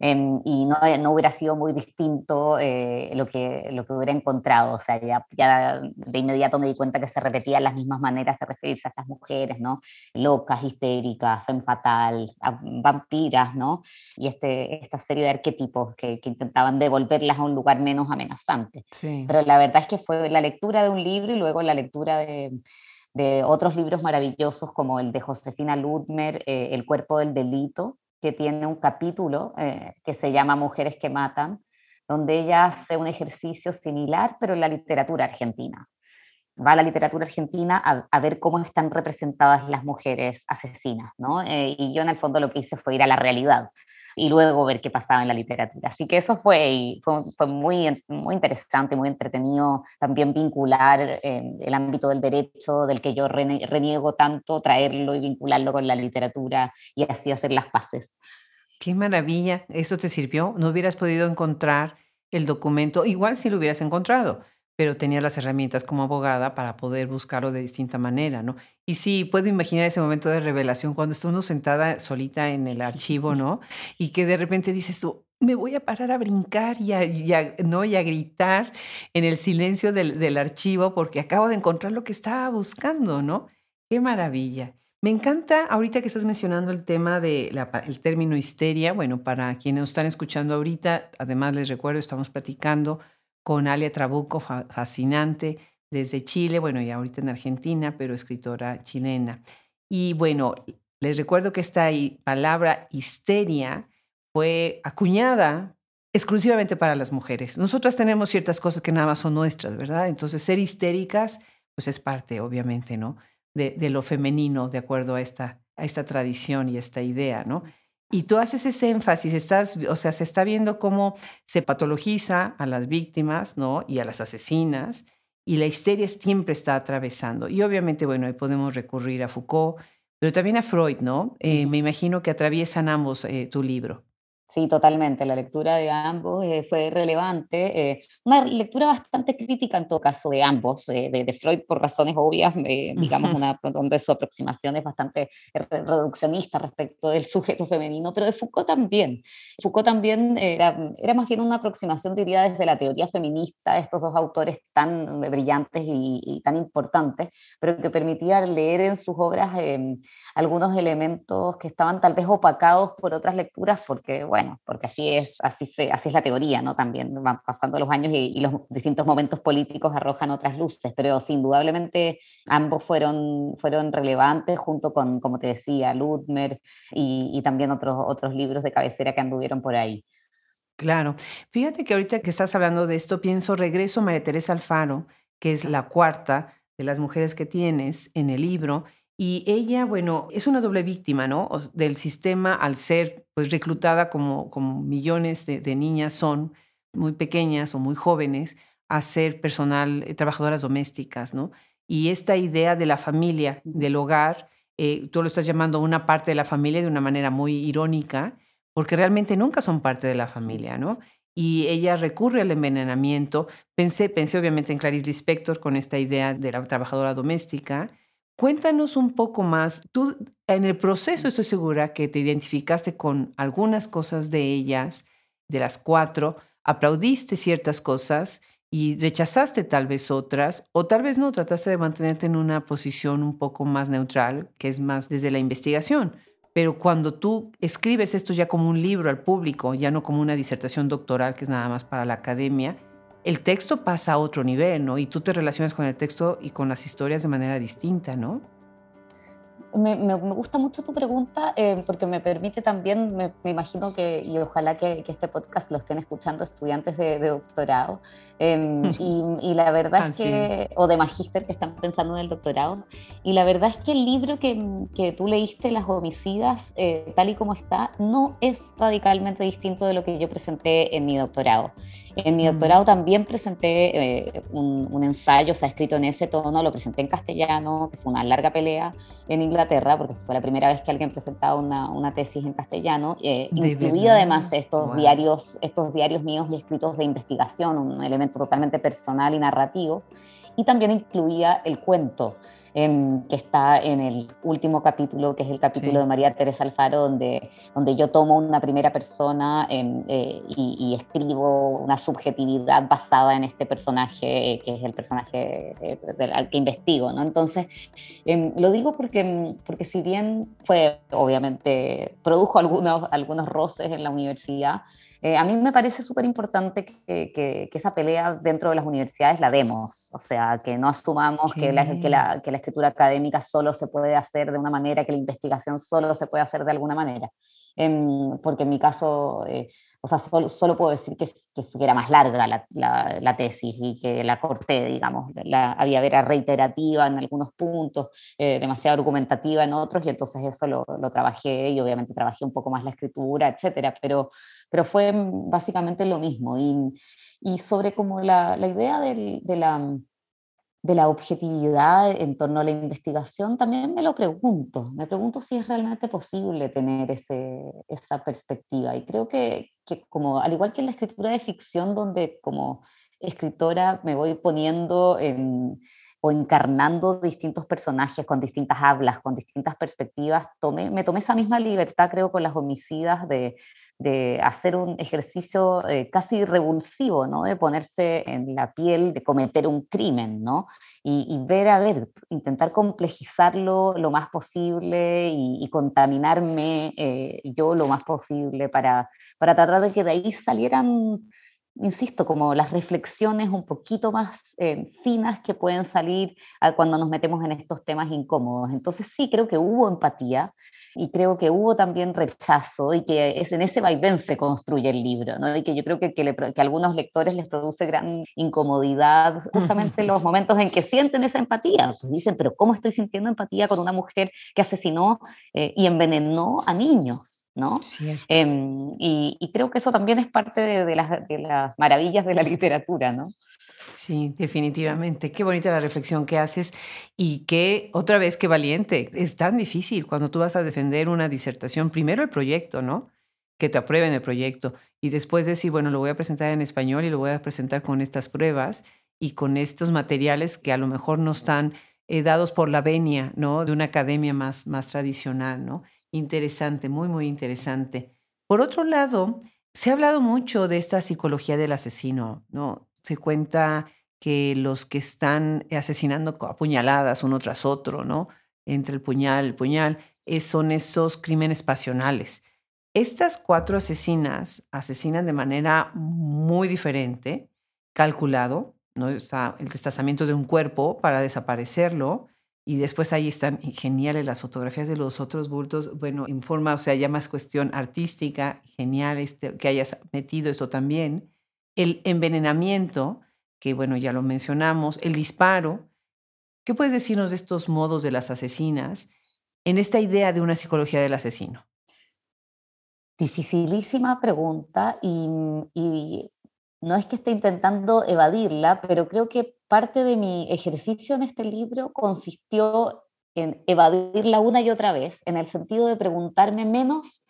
em, y no, no, hubiera sido muy distinto eh, lo, que, lo que hubiera encontrado, o sea, ya, ya de inmediato me di cuenta que se repetían las mismas maneras de referirse a estas mujeres, ¿no? Locas, histéricas, femme fatal, vampiras, ¿no? Y este, esta serie de arquetipos que, que intentaban devolverlas a un lugar menos amenazante. Sí. Pero la verdad es que fue la lectura de un libro y luego la lectura de, de otros libros maravillosos como el de Josefina Ludmer, eh, El cuerpo del delito, que tiene un capítulo eh, que se llama Mujeres que matan, donde ella hace un ejercicio similar, pero en la literatura argentina. Va a la literatura argentina a, ver cómo están representadas las mujeres asesinas, ¿no? Eh, y yo en el fondo lo que hice fue ir a la realidad y luego ver qué pasaba en la literatura. Así que eso fue, fue, muy, muy interesante, muy entretenido también vincular eh, el ámbito del derecho, del que yo reniego tanto, traerlo y vincularlo con la literatura y así hacer las paces. Qué maravilla, eso te sirvió. No hubieras podido encontrar el documento, igual si lo hubieras encontrado, pero tenía las herramientas como abogada para poder buscarlo de distinta manera, ¿no? Y sí, puedo imaginar ese momento de revelación cuando está uno sentada solita en el archivo, ¿no? Y que de repente dices tú, me voy a parar a brincar y a, ¿no? y a gritar en el silencio del, del archivo porque acabo de encontrar lo que estaba buscando, ¿no? Qué maravilla. Me encanta ahorita que estás mencionando el tema del el término histeria. Bueno, para quienes nos están escuchando ahorita, además les recuerdo, estamos platicando con Alia Trabuco, fascinante, desde Chile, bueno, y ahorita en Argentina, pero escritora chilena. Y bueno, les recuerdo que esta palabra histeria fue acuñada exclusivamente para las mujeres. Nosotras tenemos ciertas cosas que nada más son nuestras, ¿verdad? Entonces, ser histéricas, pues es parte, obviamente, ¿no? De, de lo femenino, de acuerdo a esta, a esta tradición y esta idea, ¿no? Y tú haces ese énfasis, estás, o sea, se está viendo cómo se patologiza a las víctimas, ¿no? Y a las asesinas, y la histeria siempre está atravesando. Y obviamente, bueno, ahí podemos recurrir a Foucault, pero también a Freud, ¿no? Eh, me imagino que atraviesan ambos eh, tu libro. Sí, totalmente. La lectura de ambos eh, fue relevante. Eh, una lectura bastante crítica en todo caso de ambos, eh, de, Freud por razones obvias, digamos, una, donde su aproximación es bastante reduccionista respecto del sujeto femenino, pero de Foucault también. Foucault también era, era más bien una aproximación, diría, desde la teoría feminista, estos dos autores tan brillantes y, y tan importantes, pero que permitía leer en sus obras algunos elementos que estaban tal vez opacados por otras lecturas, porque, bueno, porque así es, así, se, así es la teoría, ¿no? También van pasando los años y, los distintos momentos políticos arrojan otras luces, pero sin indudablemente ambos fueron, fueron relevantes junto con, como te decía, Ludmer y, y también otros, otros libros de cabecera que anduvieron por ahí. Claro. Fíjate que ahorita que estás hablando de esto, pienso regreso a María Teresa Alfaro, que es la cuarta de las mujeres que tienes en el libro, y ella, bueno, es una doble víctima, ¿no? Del sistema al ser pues reclutada como, como millones de, niñas son, muy pequeñas o muy jóvenes, a ser personal, eh, trabajadoras domésticas, ¿no? Y esta idea de la familia, del hogar, eh, tú lo estás llamando una parte de la familia de una manera muy irónica, porque realmente nunca son parte de la familia, ¿no? Y ella recurre al envenenamiento. Pensé, pensé obviamente en Clarice Lispector con esta idea de la trabajadora doméstica, Cuéntanos un poco más. Tú en el proceso estoy segura que te identificaste con algunas cosas de ellas, de las cuatro, aplaudiste ciertas cosas y rechazaste tal vez otras, o tal vez no, trataste de mantenerte en una posición un poco más neutral, que es más desde la investigación. Pero cuando tú escribes esto ya como un libro al público, ya no como una disertación doctoral, que es nada más para la academia, el texto pasa a otro nivel, ¿no? Y tú te relacionas con el texto y con las historias de manera distinta, ¿no? Me, gusta mucho tu pregunta eh, porque me permite también, me, imagino que, y ojalá que, este podcast lo estén escuchando estudiantes de, doctorado, em, y, la verdad es que, o de magíster que están pensando en el doctorado, y la verdad es que el libro que, tú leíste, Las homicidas, eh, tal y como está, no es radicalmente distinto de lo que yo presenté en mi doctorado. En mi doctorado también presenté eh, un, ensayo, se ha escrito en ese tono, lo presenté en castellano, que fue una larga pelea en Inglaterra, porque fue la primera vez que alguien presentaba una, una tesis en castellano, eh, incluía además estos, diarios, estos diarios míos y escritos de investigación, un elemento totalmente personal y narrativo, y también incluía el cuento que está en el último capítulo, que es el capítulo de María Teresa Alfaro, donde, donde yo tomo una primera persona em, eh, y, escribo una subjetividad basada en este personaje, que es el personaje eh, al que investigo. ¿no? Entonces, em, lo digo porque, porque si bien fue, obviamente, produjo algunos, algunos roces en la universidad, eh, a mí me parece súper importante que, esa pelea dentro de las universidades la demos, o sea, que no asumamos que la, que la, escritura académica solo se puede hacer de una manera, que la investigación solo se puede hacer de alguna manera. Em, porque en mi caso, eh, o sea, solo, puedo decir que, era más larga la, tesis y que la corté, digamos, la, había era reiterativa en algunos puntos, eh, demasiado argumentativa en otros, y entonces eso lo, lo, trabajé y obviamente trabajé un poco más la escritura, etcétera, pero, pero fue básicamente lo mismo. Y, y sobre como la, la idea de, la, de la objetividad en torno a la investigación, también me lo pregunto. Me pregunto si es realmente posible tener ese, esa perspectiva. Y creo que, que, como, al igual que en la escritura de ficción, donde como escritora me voy poniendo en, o encarnando distintos personajes con distintas hablas, con distintas perspectivas, tomé, me tomé esa misma libertad, creo, con las homicidas de, de hacer un ejercicio eh, casi revulsivo, ¿no? De ponerse en la piel, de cometer un crimen, ¿no? Y, ver, a ver, intentar complejizarlo lo más posible y, contaminarme eh, yo lo más posible para, para tratar de que de ahí salieran insisto, como las reflexiones un poquito más eh, finas que pueden salir cuando nos metemos en estos temas incómodos. Entonces sí, creo que hubo empatía y creo que hubo también rechazo y que es en ese vaivén se construye el libro, ¿no? Y que yo creo que, que, a algunos lectores les produce gran incomodidad justamente los momentos en que sienten esa empatía. Pues dicen, pero ¿cómo estoy sintiendo empatía con una mujer que asesinó eh, y envenenó a niños? ¿No? Em, y, creo que eso también es parte de, las, maravillas de la literatura, ¿no? Sí, definitivamente. Qué bonita la reflexión que haces y qué, otra vez, qué valiente. Es tan difícil cuando tú vas a defender una disertación, primero el proyecto, ¿no? Que te aprueben el proyecto y después decir, bueno, lo voy a presentar en español y lo voy a presentar con estas pruebas y con estos materiales que a lo mejor no están eh, dados por la venia, ¿no? De una academia más, más tradicional, ¿no? Interesante, muy, muy interesante. Por otro lado, se ha hablado mucho de esta psicología del asesino, ¿no? Se cuenta que los que están asesinando a puñaladas uno tras otro, ¿no? Entre el puñal, el puñal, son esos crímenes pasionales. Estas cuatro asesinas asesinan de manera muy diferente, calculado, ¿no? Está el destazamiento de un cuerpo para desaparecerlo, y después ahí están geniales las fotografías de los otros bultos, bueno, en forma, o sea, ya más cuestión artística, genial este, que hayas metido esto también. El envenenamiento, que bueno, ya lo mencionamos, el disparo. ¿Qué puedes decirnos de estos modos de las asesinas en esta idea de una psicología del asesino? Dificilísima pregunta y, y no es que esté intentando evadirla, pero creo que parte de mi ejercicio en este libro consistió en evadirla una y otra vez, en el sentido de preguntarme menos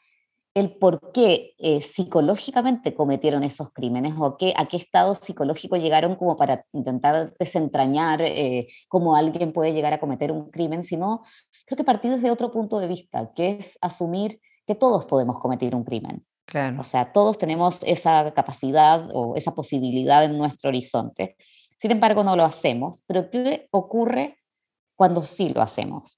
el por qué eh, psicológicamente cometieron esos crímenes o qué, a qué estado psicológico llegaron como para intentar desentrañar eh, cómo alguien puede llegar a cometer un crimen, sino creo que partir desde otro punto de vista, que es asumir que todos podemos cometer un crimen. Claro. O sea, todos tenemos esa capacidad o esa posibilidad en nuestro horizonte. Sin embargo, no lo hacemos, pero ¿qué ocurre cuando sí lo hacemos?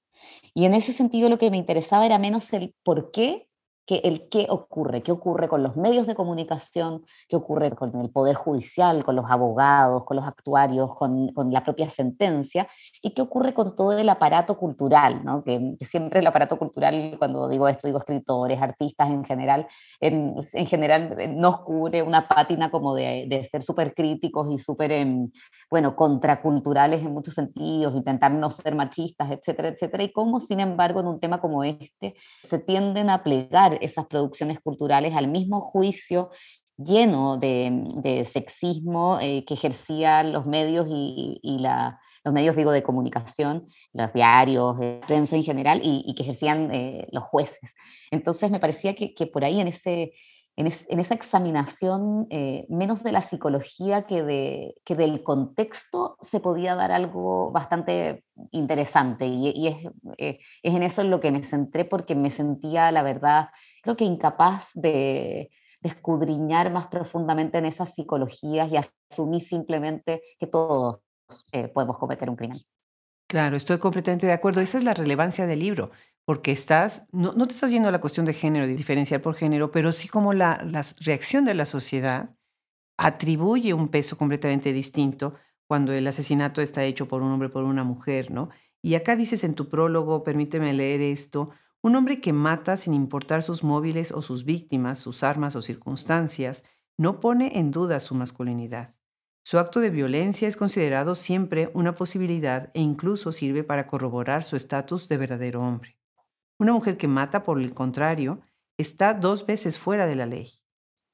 Y en ese sentido lo que me interesaba era menos el por qué que el qué ocurre, qué ocurre con los medios de comunicación, qué ocurre con el poder judicial, con los abogados, con los actuarios, con, con la propia sentencia, y qué ocurre con todo el aparato cultural, ¿no? que, siempre el aparato cultural, cuando digo esto, digo escritores, artistas en general, en, en general eh, nos cubre una pátina como de, de ser súper críticos y súper, em, bueno, contraculturales en muchos sentidos, intentar no ser machistas, etcétera, etcétera, y cómo, sin embargo, en un tema como este, se tienden a plegar esas producciones culturales al mismo juicio lleno de, sexismo eh, que ejercían los medios y, la, los medios digo de comunicación, los diarios, la prensa en general y, que ejercían eh, los jueces. Entonces me parecía que, por ahí en, ese, en, esa examinación, eh, menos de la psicología que, de, que del contexto, se podía dar algo bastante interesante y, es, es en eso en lo que me centré porque me sentía, la verdad, creo que incapaz de, escudriñar más profundamente en esas psicologías y asumir simplemente que todos eh, podemos cometer un crimen. Claro, estoy completamente de acuerdo. Esa es la relevancia del libro, porque estás, no, te estás yendo a la cuestión de género, de diferenciar por género, pero sí como la, la reacción de la sociedad atribuye un peso completamente distinto cuando el asesinato está hecho por un hombre, por una mujer, ¿no? Y acá dices en tu prólogo, permíteme leer esto, un hombre que mata sin importar sus móviles o sus víctimas, sus armas o circunstancias, no pone en duda su masculinidad. Su acto de violencia es considerado siempre una posibilidad e incluso sirve para corroborar su estatus de verdadero hombre. Una mujer que mata, por el contrario, está dos veces fuera de la ley,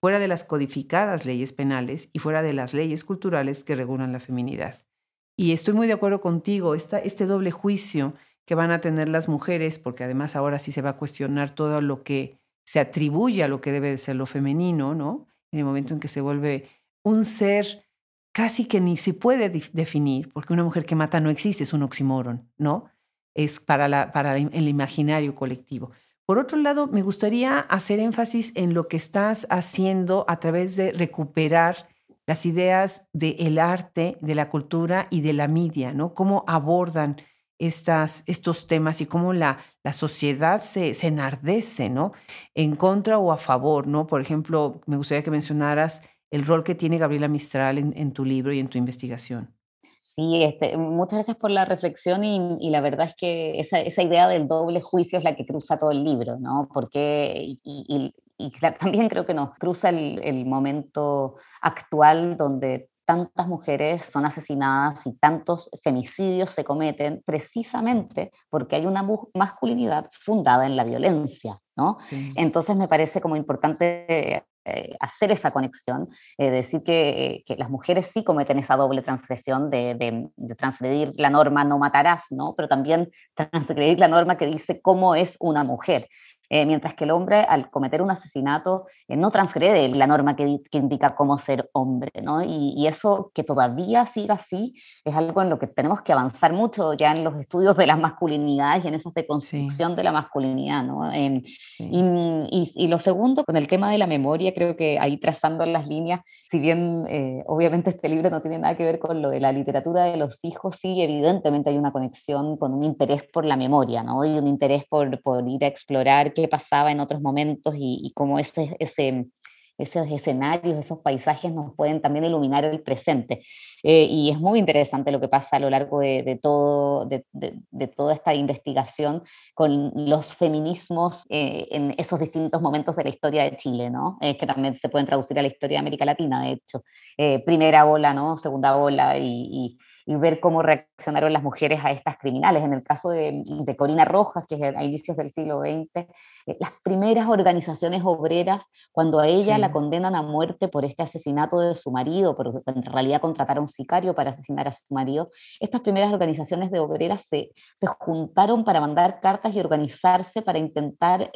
fuera de las codificadas leyes penales y fuera de las leyes culturales que regulan la feminidad. Y estoy muy de acuerdo contigo, este doble juicio que van a tener las mujeres, porque además ahora sí se va a cuestionar todo lo que se atribuye a lo que debe de ser lo femenino, ¿no? En el momento en que se vuelve un ser casi que ni se puede definir, porque una mujer que mata no existe, es un oxímoron, ¿no? Es para, para el imaginario colectivo. Por otro lado, me gustaría hacer énfasis en lo que estás haciendo a través de recuperar las ideas del arte, de la cultura y de la media, ¿no? Cómo abordan estas, estos temas y cómo la, la sociedad se, se, enardece, ¿no? En contra o a favor, ¿no? Por ejemplo, me gustaría que mencionaras el rol que tiene Gabriela Mistral en, tu libro y en tu investigación. Sí, este, muchas gracias por la reflexión y, la verdad es que esa, esa, idea del doble juicio es la que cruza todo el libro, ¿no? Porque, y, también creo que nos cruza el, el momento actual donde tantas mujeres son asesinadas y tantos femicidios se cometen precisamente porque hay una masculinidad fundada en la violencia, ¿no? Entonces me parece como importante eh, hacer esa conexión, eh, decir que, que, las mujeres sí cometen esa doble transgresión de, de, de, transgredir la norma no matarás, ¿no? pero también transgredir la norma que dice cómo es una mujer. Eh, mientras que el hombre al cometer un asesinato eh, no transgrede la norma que, indica cómo ser hombre, ¿no? Y, eso que todavía siga así es algo en lo que tenemos que avanzar mucho ya en los estudios de la masculinidad y en esa deconstrucción de la masculinidad, ¿no? Em, y, y, lo segundo, con el tema de la memoria, creo que ahí trazando las líneas, si bien eh, obviamente este libro no tiene nada que ver con lo de la literatura de los hijos, sí, evidentemente hay una conexión con un interés por la memoria, ¿no? Y un interés por, por ir a explorar qué pasaba en otros momentos y, cómo ese, ese, esos escenarios, esos paisajes nos pueden también iluminar el presente. Eh, y es muy interesante lo que pasa a lo largo de, todo, de, toda esta investigación con los feminismos eh, en esos distintos momentos de la historia de Chile, ¿no? que también se pueden traducir a la historia de América Latina, de hecho. Eh, primera ola, ¿no? Segunda ola y y ver cómo reaccionaron las mujeres a estas criminales. En el caso de, Corina Rojas, que es a inicios del siglo XX, eh, las primeras organizaciones obreras, cuando a ella la condenan a muerte por este asesinato de su marido, porque en realidad contrataron a un sicario para asesinar a su marido, estas primeras organizaciones de obreras se, se juntaron para mandar cartas y organizarse para intentar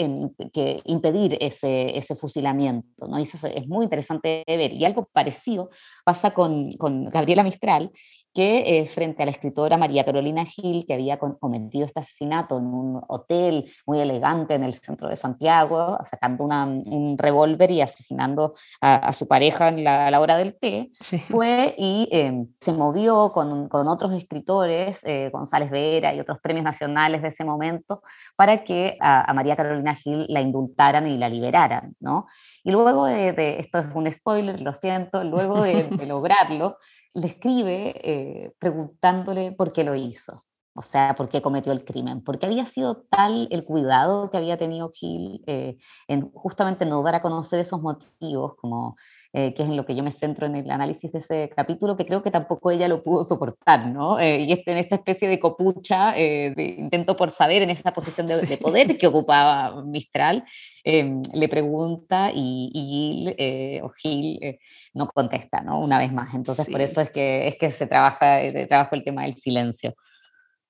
que, impedir ese, ese fusilamiento. ¿no? Y eso es muy interesante ver. Y algo parecido pasa con, con Gabriela Mistral, que eh, frente a la escritora María Carolina Gil, que había cometido este asesinato en un hotel muy elegante en el centro de Santiago, sacando un revólver y asesinando a, su pareja en la, a la hora del té, fue y em, se movió con, con otros escritores, eh, González Vera y otros premios nacionales de ese momento, para que a, María Carolina Gil la indultaran y la liberaran, ¿no? Y luego de, esto es un spoiler, lo siento, luego de, de lograrlo, le escribe eh, preguntándole por qué lo hizo, o sea, por qué cometió el crimen, porque había sido tal el cuidado que había tenido Gil eh, en justamente no dar a conocer esos motivos, como eh, que es en lo que yo me centro en el análisis de ese capítulo, que creo que tampoco ella lo pudo soportar, ¿no? y este, en esta especie de copucha, de intento por saber en esa posición de, poder que ocupaba Mistral, em, le pregunta y, y Gil, o Gil no contesta, ¿no? Una vez más. Entonces, por eso es que, es que se trabaja, eh, trabajo el tema del silencio.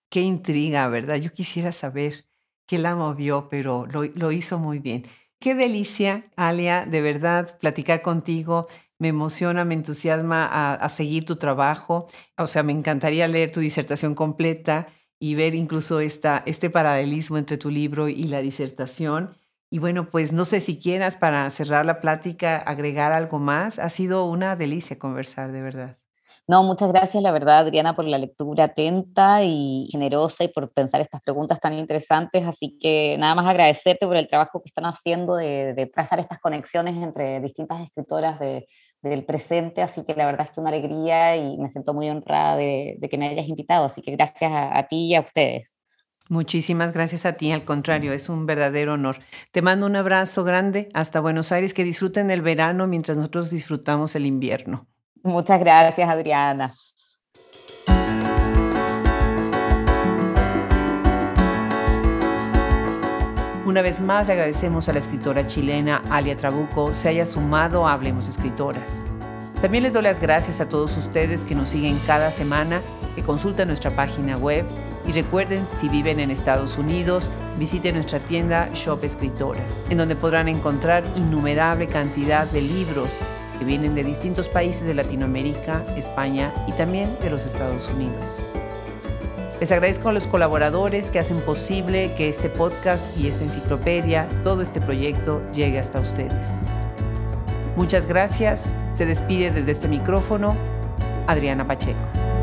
Qué intriga, ¿verdad? Yo quisiera saber qué la movió, pero lo, lo hizo muy bien. Qué delicia, Alia, de verdad, platicar contigo. Me emociona, me entusiasma a, seguir tu trabajo. O sea, me encantaría leer tu disertación completa y ver incluso esta, este paralelismo entre tu libro y la disertación. Y bueno, pues no sé si quieras para cerrar la plática agregar algo más. Ha sido una delicia conversar, de verdad. No, muchas gracias, la verdad, Adriana, por la lectura atenta y generosa y por pensar estas preguntas tan interesantes. Así que nada más agradecerte por el trabajo que están haciendo de, trazar estas conexiones entre distintas escritoras del presente. Así que la verdad es que una alegría y me siento muy honrada de, que me hayas invitado. Así que gracias a ti y a ustedes. Muchísimas gracias a ti, al contrario, es un verdadero honor. Te mando un abrazo grande hasta Buenos Aires, que disfruten el verano mientras nosotros disfrutamos el invierno. Muchas gracias, Adriana. Una vez más le agradecemos a la escritora chilena Alia Trabuco se haya sumado a Hablemos Escritoras. También les doy las gracias a todos ustedes que nos siguen cada semana, que consultan nuestra página web y recuerden, si viven en Estados Unidos, visiten nuestra tienda Shop Escritoras, en donde podrán encontrar innumerable cantidad de libros que vienen de distintos países de Latinoamérica, España y también de los Estados Unidos. Les agradezco a los colaboradores que hacen posible que este podcast y esta enciclopedia, todo este proyecto llegue hasta ustedes. Muchas gracias. Se despide desde este micrófono Adriana Pacheco.